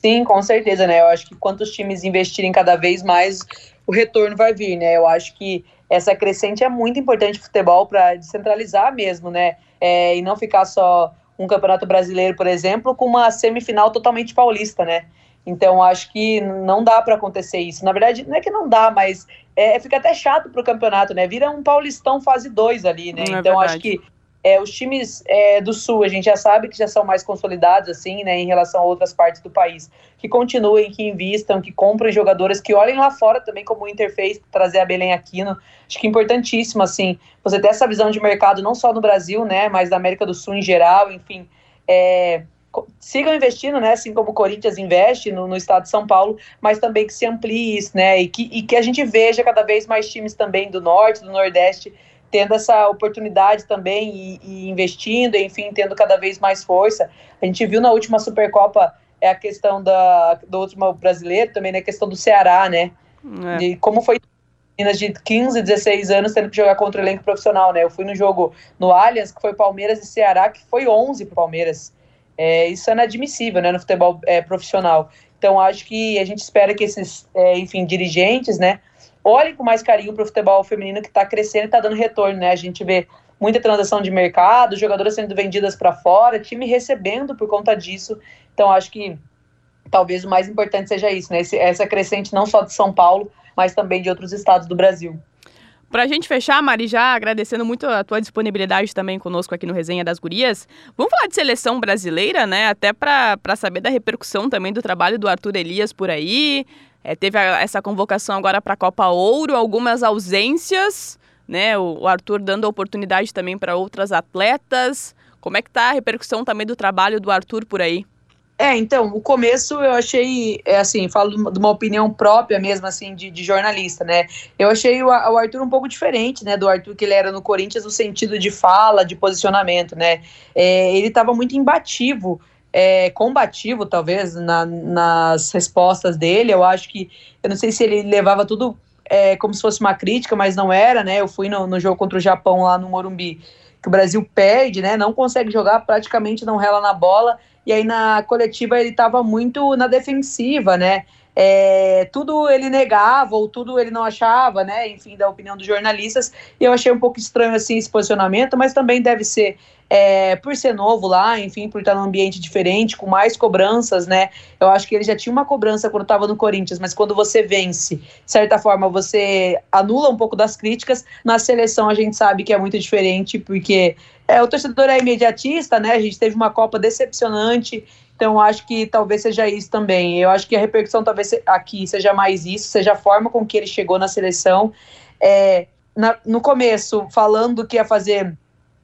Sim, com certeza, né? Eu acho que quantos times investirem cada vez mais, o retorno vai vir, né? Eu acho que essa crescente é muito importante no futebol para descentralizar mesmo, né? É, e não ficar só um campeonato brasileiro, por exemplo, com uma semifinal totalmente paulista, né? Então acho que não dá para acontecer isso. Na verdade, não é que não dá, mas é, fica até chato pro campeonato, né? Vira um Paulistão fase 2 ali, né? É então verdade. acho que é, os times é, do Sul, a gente já sabe que já são mais consolidados, assim, né, em relação a outras partes do país, que continuem, que invistam, que comprem jogadores, que olhem lá fora também, como o Inter fez, trazer a Belém Aquino. Acho que é importantíssimo, assim, você ter essa visão de mercado, não só no Brasil, né, mas da América do Sul em geral, enfim. É, sigam investindo, né, assim como o Corinthians investe no, no, estado de São Paulo, mas também que se amplie isso, né, e que, e que a gente veja cada vez mais times também do Norte, do Nordeste, tendo essa oportunidade também e, e, investindo, enfim, tendo cada vez mais força. A gente viu na última Supercopa é a questão da, do último brasileiro também, né, a questão do Ceará, né, é. de como foi meninas de 15, 16 anos tendo que jogar contra o elenco profissional, né, eu fui no jogo no Allianz, que foi Palmeiras e Ceará, que foi 11 para Palmeiras, é, isso é inadmissível, né, no futebol é, profissional. Então, acho que a gente espera que esses, é, enfim, dirigentes, né, olhem com mais carinho para o futebol feminino que está crescendo e está dando retorno, né? A gente vê muita transação de mercado, jogadoras sendo vendidas para fora, time recebendo por conta disso. Então, acho que talvez o mais importante seja isso, né? Esse, essa crescente não só de São Paulo, mas também de outros estados do Brasil. Para a gente fechar, Mari, já agradecendo muito a tua disponibilidade também conosco aqui no Resenha das Gurias, vamos falar de seleção brasileira, né? Até para saber da repercussão também do trabalho do Arthur Elias por aí. É, teve a, essa convocação agora para a Copa Ouro, algumas ausências, né? O, o Arthur dando oportunidade também para outras atletas. Como é que tá a repercussão também do trabalho do Arthur por aí? É, então, o começo eu achei, é assim, falo de uma opinião própria mesmo, assim, de, de jornalista, né? Eu achei o, o, Arthur um pouco diferente, né, do Arthur que ele era no Corinthians no sentido de fala, de posicionamento, né? É, ele estava muito imbativo é, combativo, talvez, na, nas respostas dele. Eu acho que, eu não sei se ele levava tudo é, como se fosse uma crítica, mas não era, né? Eu fui no, no, jogo contra o Japão lá no Morumbi, que o Brasil perde, né? Não consegue jogar, praticamente não rela na bola. E aí na coletiva ele estava muito na defensiva, né? É, tudo ele negava ou tudo ele não achava, né? Enfim, da opinião dos jornalistas. E eu achei um pouco estranho assim esse posicionamento, mas também deve ser é, por ser novo lá, enfim, por estar num ambiente diferente, com mais cobranças, né? Eu acho que ele já tinha uma cobrança quando estava no Corinthians, mas quando você vence, de certa forma, você anula um pouco das críticas. Na seleção a gente sabe que é muito diferente, porque é, o torcedor é imediatista, né? A gente teve uma Copa decepcionante, então acho que talvez seja isso também. Eu acho que a repercussão talvez aqui seja mais isso, seja a forma com que ele chegou na seleção. É, na, no começo, falando que ia fazer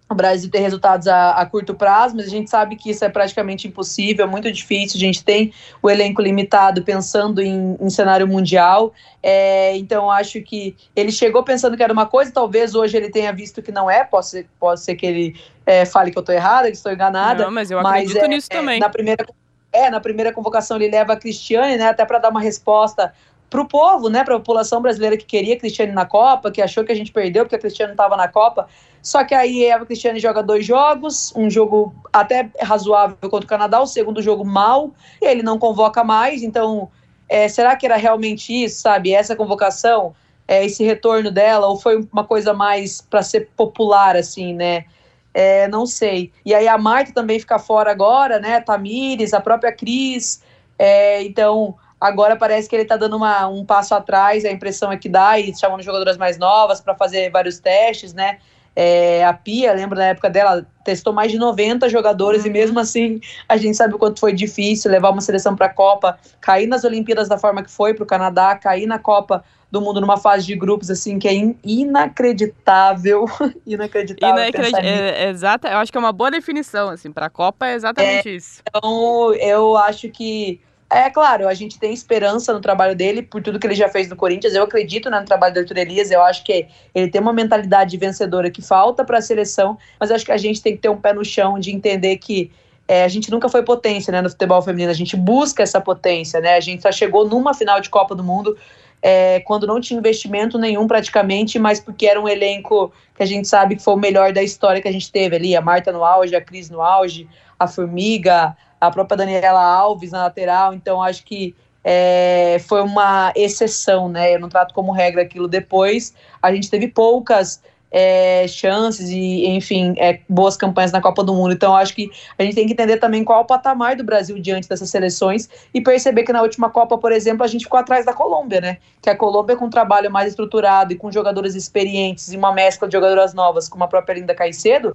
o Brasil ter resultados a, a, curto prazo, mas a gente sabe que isso é praticamente impossível, é muito difícil. A gente tem o elenco limitado pensando em, em cenário mundial. É, então, acho que ele chegou pensando que era uma coisa, talvez hoje ele tenha visto que não é. Pode ser, pode ser que ele é, fale que eu estou errada, que estou enganada. Não, mas eu acredito é, nisso também. na primeira, é, na primeira convocação ele leva a Cristiane, né, até para dar uma resposta para o povo, né, para a população brasileira que queria Cristiane na Copa, que achou que a gente perdeu porque a Cristiane estava na Copa. Só que aí a Cristiane joga dois jogos, um jogo até razoável contra o Canadá, o segundo jogo mal, e ele não convoca mais. Então, é, será que era realmente isso, sabe? Essa convocação, é, esse retorno dela, ou foi uma coisa mais para ser popular, assim, né? É, não sei. E aí a Marta também fica fora agora, né? Tamires, a própria Cris. É, então, agora parece que ele está dando uma, um passo atrás, a impressão é que dá, e chamando jogadoras mais novas para fazer vários testes, né? É, a Pia, lembro na época dela, testou mais de 90 jogadores uhum. e mesmo assim a gente sabe o quanto foi difícil levar uma seleção para a Copa, cair nas Olimpíadas da forma que foi para o Canadá, cair na Copa do Mundo numa fase de grupos assim que é in inacreditável, inacreditável. Inacredi é, é, exata, eu acho que é uma boa definição assim para a Copa é exatamente é, isso. Então eu acho que é claro, a gente tem esperança no trabalho dele por tudo que ele já fez no Corinthians. Eu acredito né, no trabalho do Arthur Elias. Eu acho que ele tem uma mentalidade vencedora que falta para a seleção, mas acho que a gente tem que ter um pé no chão de entender que é, a gente nunca foi potência né, no futebol feminino. A gente busca essa potência, né? A gente só chegou numa final de Copa do Mundo é, quando não tinha investimento nenhum praticamente, mas porque era um elenco que a gente sabe que foi o melhor da história que a gente teve ali. A Marta no auge, a Cris no auge, a Formiga, a própria Daniela Alves na lateral, então acho que é, foi uma exceção, né? Eu não trato como regra aquilo. Depois a gente teve poucas é, chances e, enfim, é, boas campanhas na Copa do Mundo. Então, acho que a gente tem que entender também qual é o patamar do Brasil diante dessas seleções e perceber que na última Copa, por exemplo, a gente ficou atrás da Colômbia, né? Que a Colômbia, com um trabalho mais estruturado e com jogadores experientes e uma mescla de jogadoras novas, como a própria Linda Caicedo,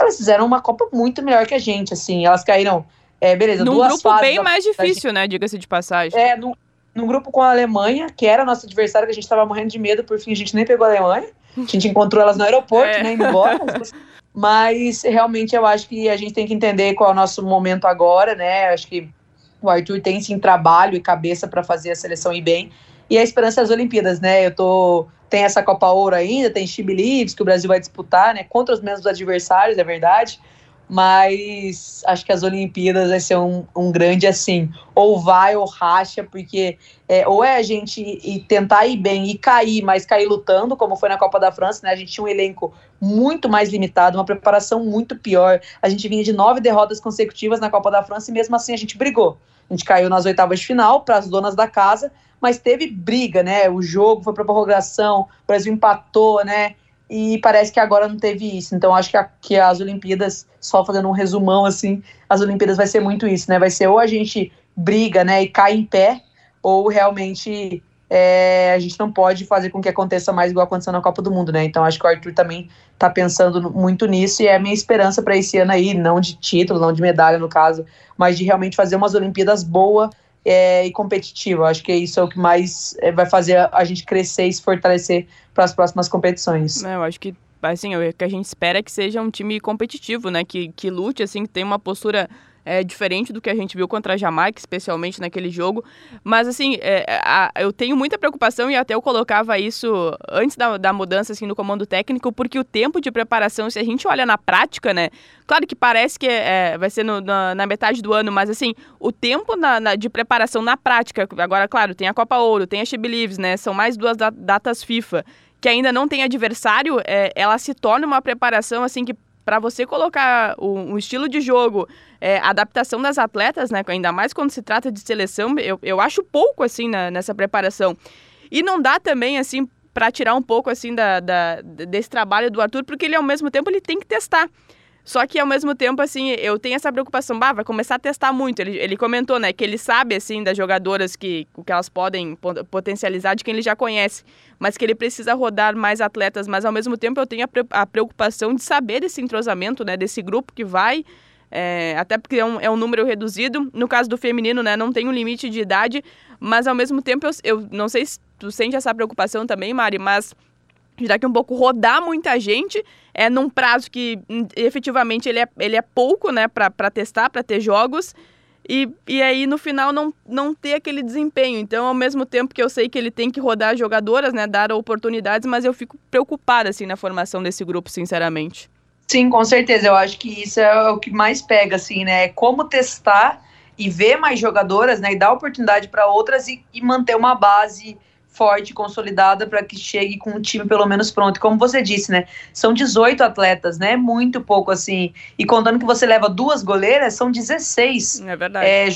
elas fizeram uma Copa muito melhor que a gente, assim. Elas caíram é, beleza, num duas grupo bem mais difícil, gente... né? Diga-se de passagem. É, num, num grupo com a Alemanha, que era nosso adversário, que a gente tava morrendo de medo, por fim a gente nem pegou a Alemanha. A gente encontrou elas no aeroporto, é. né? Indo embora. Mas realmente eu acho que a gente tem que entender qual é o nosso momento agora, né? Acho que o Arthur tem sim trabalho e cabeça para fazer a seleção ir bem. E a esperança das Olimpíadas, né? Eu tô. Tem essa Copa Ouro ainda, tem She Believes, que o Brasil vai disputar, né? Contra os mesmos adversários, é verdade mas acho que as Olimpíadas vai ser um, um grande assim, ou vai ou racha, porque é, ou é a gente ir, tentar ir bem e cair, mas cair lutando, como foi na Copa da França, né? A gente tinha um elenco muito mais limitado, uma preparação muito pior. A gente vinha de nove derrotas consecutivas na Copa da França e mesmo assim a gente brigou. A gente caiu nas oitavas de final para as donas da casa, mas teve briga, né? O jogo foi para prorrogação, o Brasil empatou, né? E parece que agora não teve isso. Então acho que, a, que as Olimpíadas, só fazendo um resumão assim, as Olimpíadas vai ser muito isso, né? Vai ser ou a gente briga, né, e cai em pé, ou realmente é, a gente não pode fazer com que aconteça mais igual aconteceu na Copa do Mundo, né? Então acho que o Arthur também tá pensando muito nisso e é a minha esperança para esse ano aí, não de título, não de medalha no caso, mas de realmente fazer umas Olimpíadas boas é, e competitiva. Acho que isso é o que mais é, vai fazer a gente crescer e se fortalecer para as próximas competições. É, eu acho que assim, o que a gente espera é que seja um time competitivo, né? Que, que lute, assim, que tenha uma postura é, diferente do que a gente viu contra a Jamaica, especialmente naquele jogo. Mas, assim, é, a, eu tenho muita preocupação e até eu colocava isso antes da, da mudança, assim, no comando técnico, porque o tempo de preparação, se a gente olha na prática, né? Claro que parece que é, vai ser no, na, na, metade do ano, mas, assim, o tempo na, na, de preparação na prática, agora, claro, tem a Copa Ouro, tem a She Believes, né? São mais duas datas FIFA que ainda não tem adversário, é, ela se torna uma preparação assim que para você colocar um, estilo de jogo, é, adaptação das atletas, né? Ainda mais quando se trata de seleção, eu, eu acho pouco assim na, nessa preparação. E não dá também assim para tirar um pouco assim da, da, desse trabalho do Arthur, porque ele ao mesmo tempo ele tem que testar. Só que ao mesmo tempo, assim, eu tenho essa preocupação, bah, vai começar a testar muito. Ele, ele comentou, né, que ele sabe, assim, das jogadoras que, que elas podem potencializar de quem ele já conhece, mas que ele precisa rodar mais atletas. Mas ao mesmo tempo eu tenho a, preocupação de saber desse entrosamento, né, desse grupo que vai. É, até porque é um, é um número reduzido. No caso do feminino, né, não tem um limite de idade, mas ao mesmo tempo eu, eu não sei se tu sente essa preocupação também, Mari, mas daqui um pouco rodar muita gente é num prazo que hum, efetivamente ele é, ele é pouco, né, para testar, para ter jogos. E, e aí no final não, não ter aquele desempenho. Então, ao mesmo tempo que eu sei que ele tem que rodar jogadoras, né, dar oportunidades, mas eu fico preocupada assim na formação desse grupo, sinceramente. Sim, com certeza. Eu acho que isso é o que mais pega, assim, né? É como testar e ver mais jogadoras, né? E dar oportunidade para outras e, e manter uma base forte, consolidada, para que chegue com o time pelo menos pronto. Como você disse, né? São 18 atletas, né? Muito pouco assim. E contando que você leva duas goleiras, são 16 é verdade. É,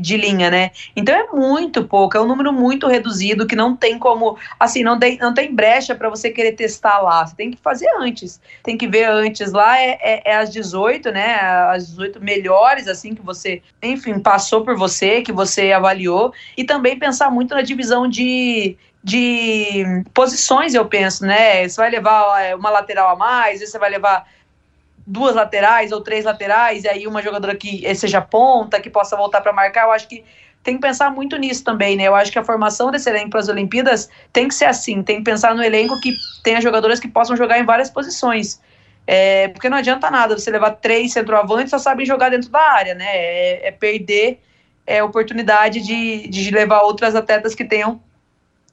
de linha, né? Então é muito pouco, é um número muito reduzido que não tem como, assim, não tem, não tem brecha para você querer testar lá. Você tem que fazer antes. Tem que ver antes lá, é, é, é as 18, né? As 18 melhores, assim, que você, enfim, passou por você, que você avaliou. E também pensar muito na divisão de de posições, eu penso, né? Você vai levar é, uma lateral a mais, você vai levar duas laterais ou três laterais, e aí uma jogadora que seja ponta, que possa voltar para marcar. Eu acho que tem que pensar muito nisso também, né? Eu acho que a formação desse elenco para as Olimpíadas tem que ser assim, tem que pensar no elenco que tenha jogadoras que possam jogar em várias posições. É, porque não adianta nada você levar três centroavantes só sabem jogar dentro da área, né? É, é perder é, oportunidade de, de levar outras atletas que tenham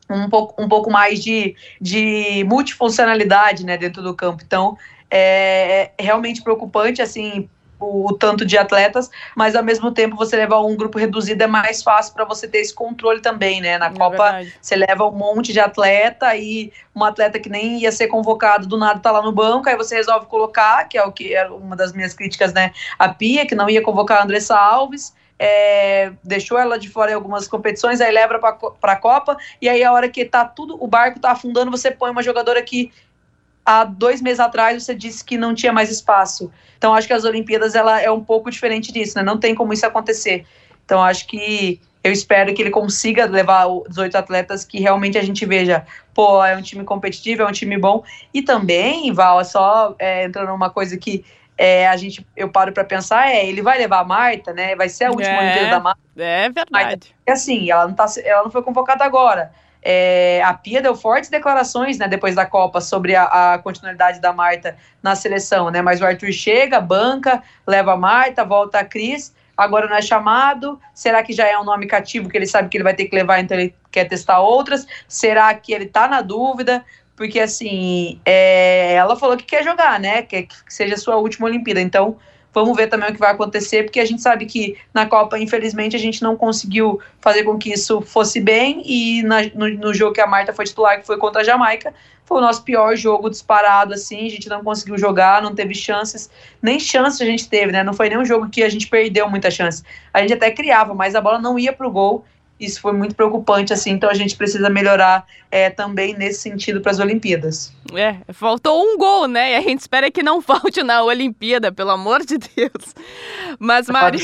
um pouco, um pouco mais de, de multifuncionalidade né, dentro do campo. Então, é, é realmente preocupante, assim, o, o, tanto de atletas, mas ao mesmo tempo você levar um grupo reduzido é mais fácil para você ter esse controle também, né? Na é Copa verdade. você leva um monte de atleta e um atleta que nem ia ser convocado do nada tá lá no banco, aí você resolve colocar, que é o que era uma das minhas críticas, né? A Pia, que não ia convocar a Andressa Alves. É, deixou ela de fora em algumas competições, aí leva para a Copa, e aí a hora que tá tudo, o barco tá afundando, você põe uma jogadora que há dois meses atrás você disse que não tinha mais espaço. Então acho que as Olimpíadas ela é um pouco diferente disso, né? Não tem como isso acontecer. Então acho que eu espero que ele consiga levar os 18 atletas que realmente a gente veja, pô, é um time competitivo, é um time bom. E também, Val, só é, entrando numa coisa que é, a gente, eu paro para pensar, é, ele vai levar a Marta, né? Vai ser a última é, Olimpíada da Marta. É verdade. Mas, assim, ela não, tá, ela não foi convocada agora. É, a Pia deu fortes declarações né, depois da Copa sobre a, a, continuidade da Marta na seleção, né? Mas o Arthur chega, banca, leva a Marta, volta a Cris, agora não é chamado. Será que já é um nome cativo que ele sabe que ele vai ter que levar, então ele quer testar outras? Será que ele tá na dúvida? Porque assim, é, ela falou que quer jogar, né? Quer que seja a sua última Olimpíada. Então, Vamos ver também o que vai acontecer, porque a gente sabe que na Copa, infelizmente, a gente não conseguiu fazer com que isso fosse bem. E na, no, no, jogo que a Marta foi titular, que foi contra a Jamaica, foi o nosso pior jogo disparado, assim. A gente não conseguiu jogar, não teve chances. Nem chances a gente teve, né? Não foi nem um jogo que a gente perdeu muita chance. A gente até criava, mas a bola não ia pro gol isso foi muito preocupante, assim, então a gente precisa melhorar é, também nesse sentido para as Olimpíadas. É, faltou um gol, né? E a gente espera que não falte na Olimpíada, pelo amor de Deus. Mas, Mari,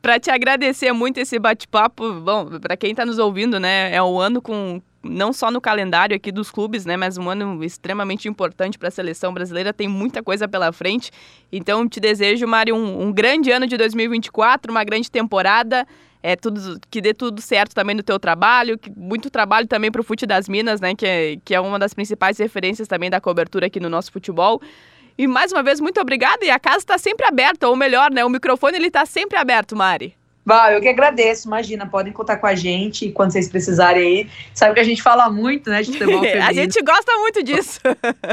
para te agradecer muito esse bate-papo, bom, para quem está nos ouvindo, né, é um ano com não só no calendário aqui dos clubes, né, mas um ano extremamente importante para a seleção brasileira, tem muita coisa pela frente. Então, te desejo, Mari, um, um grande ano de 2024, uma grande temporada é, tudo, que dê tudo certo também no teu trabalho, que, muito trabalho também para o Fute das Minas, né, que é, que é uma das principais referências também da cobertura aqui no nosso futebol. E mais uma vez, muito obrigada. E a casa está sempre aberta, ou melhor, né, o microfone ele está sempre aberto, Mari. Bah, eu que agradeço, imagina, podem contar com a gente quando vocês precisarem aí. Sabe que a gente fala muito, né, de futebol feminino. a gente gosta muito disso.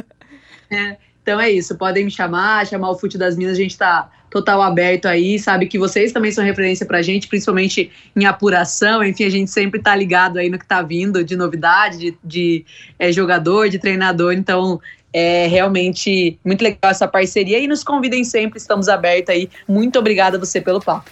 é, então é isso, podem me chamar, chamar o Fute das Minas, a gente está total aberto aí, sabe que vocês também são referência pra gente, principalmente em apuração, enfim, a gente sempre tá ligado aí no que tá vindo de novidade, de, de é, jogador, de treinador, então é realmente muito legal essa parceria e nos convidem sempre, estamos abertos aí. Muito obrigada a você pelo papo.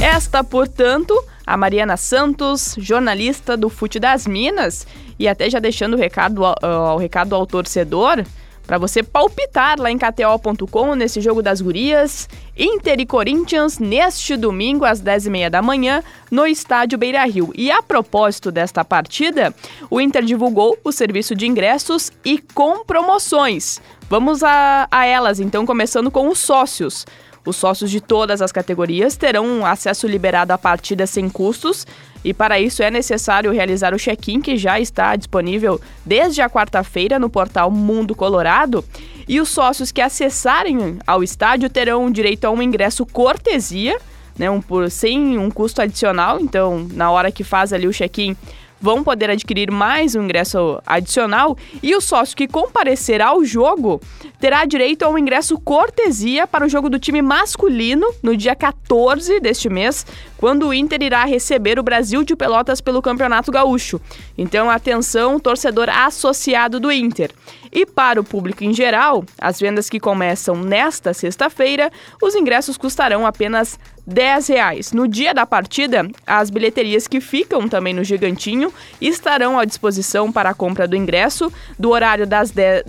Esta, portanto, a Mariana Santos, jornalista do Fute das Minas, e até já deixando o recado, uh, o recado ao torcedor, para você palpitar lá em KTO.com nesse jogo das gurias. Inter e Corinthians neste domingo às 10h30 da manhã no estádio Beira Rio. E a propósito desta partida, o Inter divulgou o serviço de ingressos e com promoções. Vamos a, a elas, então, começando com os sócios. Os sócios de todas as categorias terão acesso liberado à partida sem custos e para isso é necessário realizar o check-in que já está disponível desde a quarta-feira no portal Mundo Colorado. E os sócios que acessarem ao estádio terão direito a um ingresso cortesia, né, um, por, sem um custo adicional. Então, na hora que faz ali o check-in, vão poder adquirir mais um ingresso adicional e o sócio que comparecer ao jogo terá direito a um ingresso cortesia para o jogo do time masculino no dia 14 deste mês, quando o Inter irá receber o Brasil de Pelotas pelo Campeonato Gaúcho. Então, atenção, torcedor associado do Inter. E para o público em geral, as vendas que começam nesta sexta-feira, os ingressos custarão apenas 10 reais. No dia da partida, as bilheterias que ficam também no Gigantinho estarão à disposição para a compra do ingresso do horário das 10,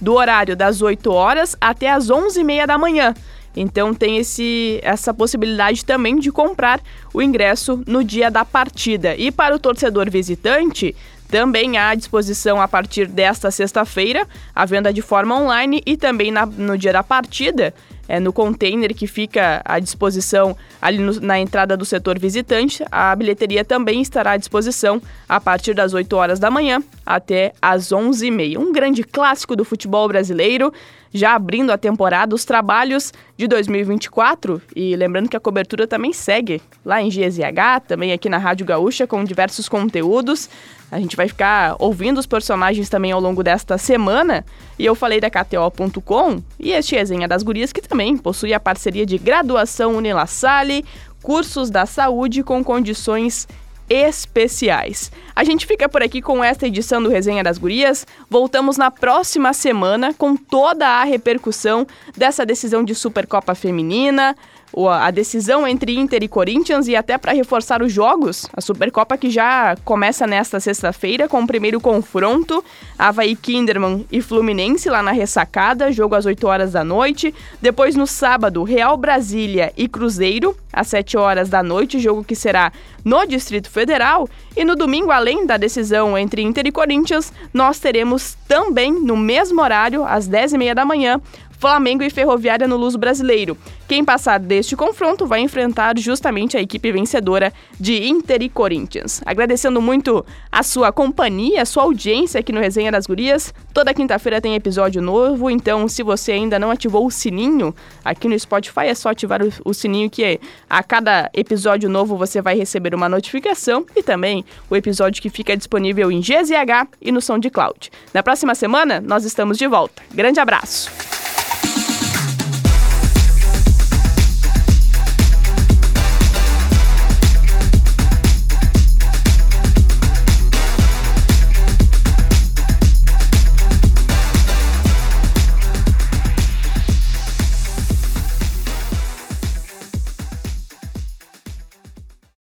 do horário das 8 horas até as 11h30 da manhã. Então tem esse, essa possibilidade também de comprar o ingresso no dia da partida. E para o torcedor visitante, também há à disposição a partir desta sexta-feira a venda de forma online e também na, no dia da partida é, no container que fica à disposição ali no, na entrada do setor visitante. A bilheteria também estará à disposição a partir das 8 horas da manhã até às 11h30. Um grande clássico do futebol brasileiro, já abrindo a temporada, os trabalhos de 2024. E lembrando que a cobertura também segue lá em GZH, também aqui na Rádio Gaúcha, com diversos conteúdos. A gente vai ficar ouvindo os personagens também ao longo desta semana. E eu falei da KTO.com e este resenha das gurias que também possui a parceria de graduação Unila Salle, cursos da saúde com condições especiais. A gente fica por aqui com esta edição do Resenha das Gurias. Voltamos na próxima semana com toda a repercussão dessa decisão de Supercopa Feminina a decisão entre Inter e Corinthians e até para reforçar os jogos, a Supercopa que já começa nesta sexta-feira com o primeiro confronto, Havaí Kinderman e Fluminense lá na ressacada, jogo às 8 horas da noite. Depois no sábado, Real Brasília e Cruzeiro, às 7 horas da noite, jogo que será no Distrito Federal. E no domingo, além da decisão entre Inter e Corinthians, nós teremos também no mesmo horário, às 10h30 da manhã, Flamengo e Ferroviária no Luso Brasileiro. Quem passar deste confronto vai enfrentar justamente a equipe vencedora de Inter e Corinthians. Agradecendo muito a sua companhia, a sua audiência aqui no Resenha das Gurias. Toda quinta-feira tem episódio novo, então se você ainda não ativou o sininho aqui no Spotify, é só ativar o, o sininho que a cada episódio novo você vai receber uma notificação e também o episódio que fica disponível em GZH e no SoundCloud. Na próxima semana nós estamos de volta. Grande abraço!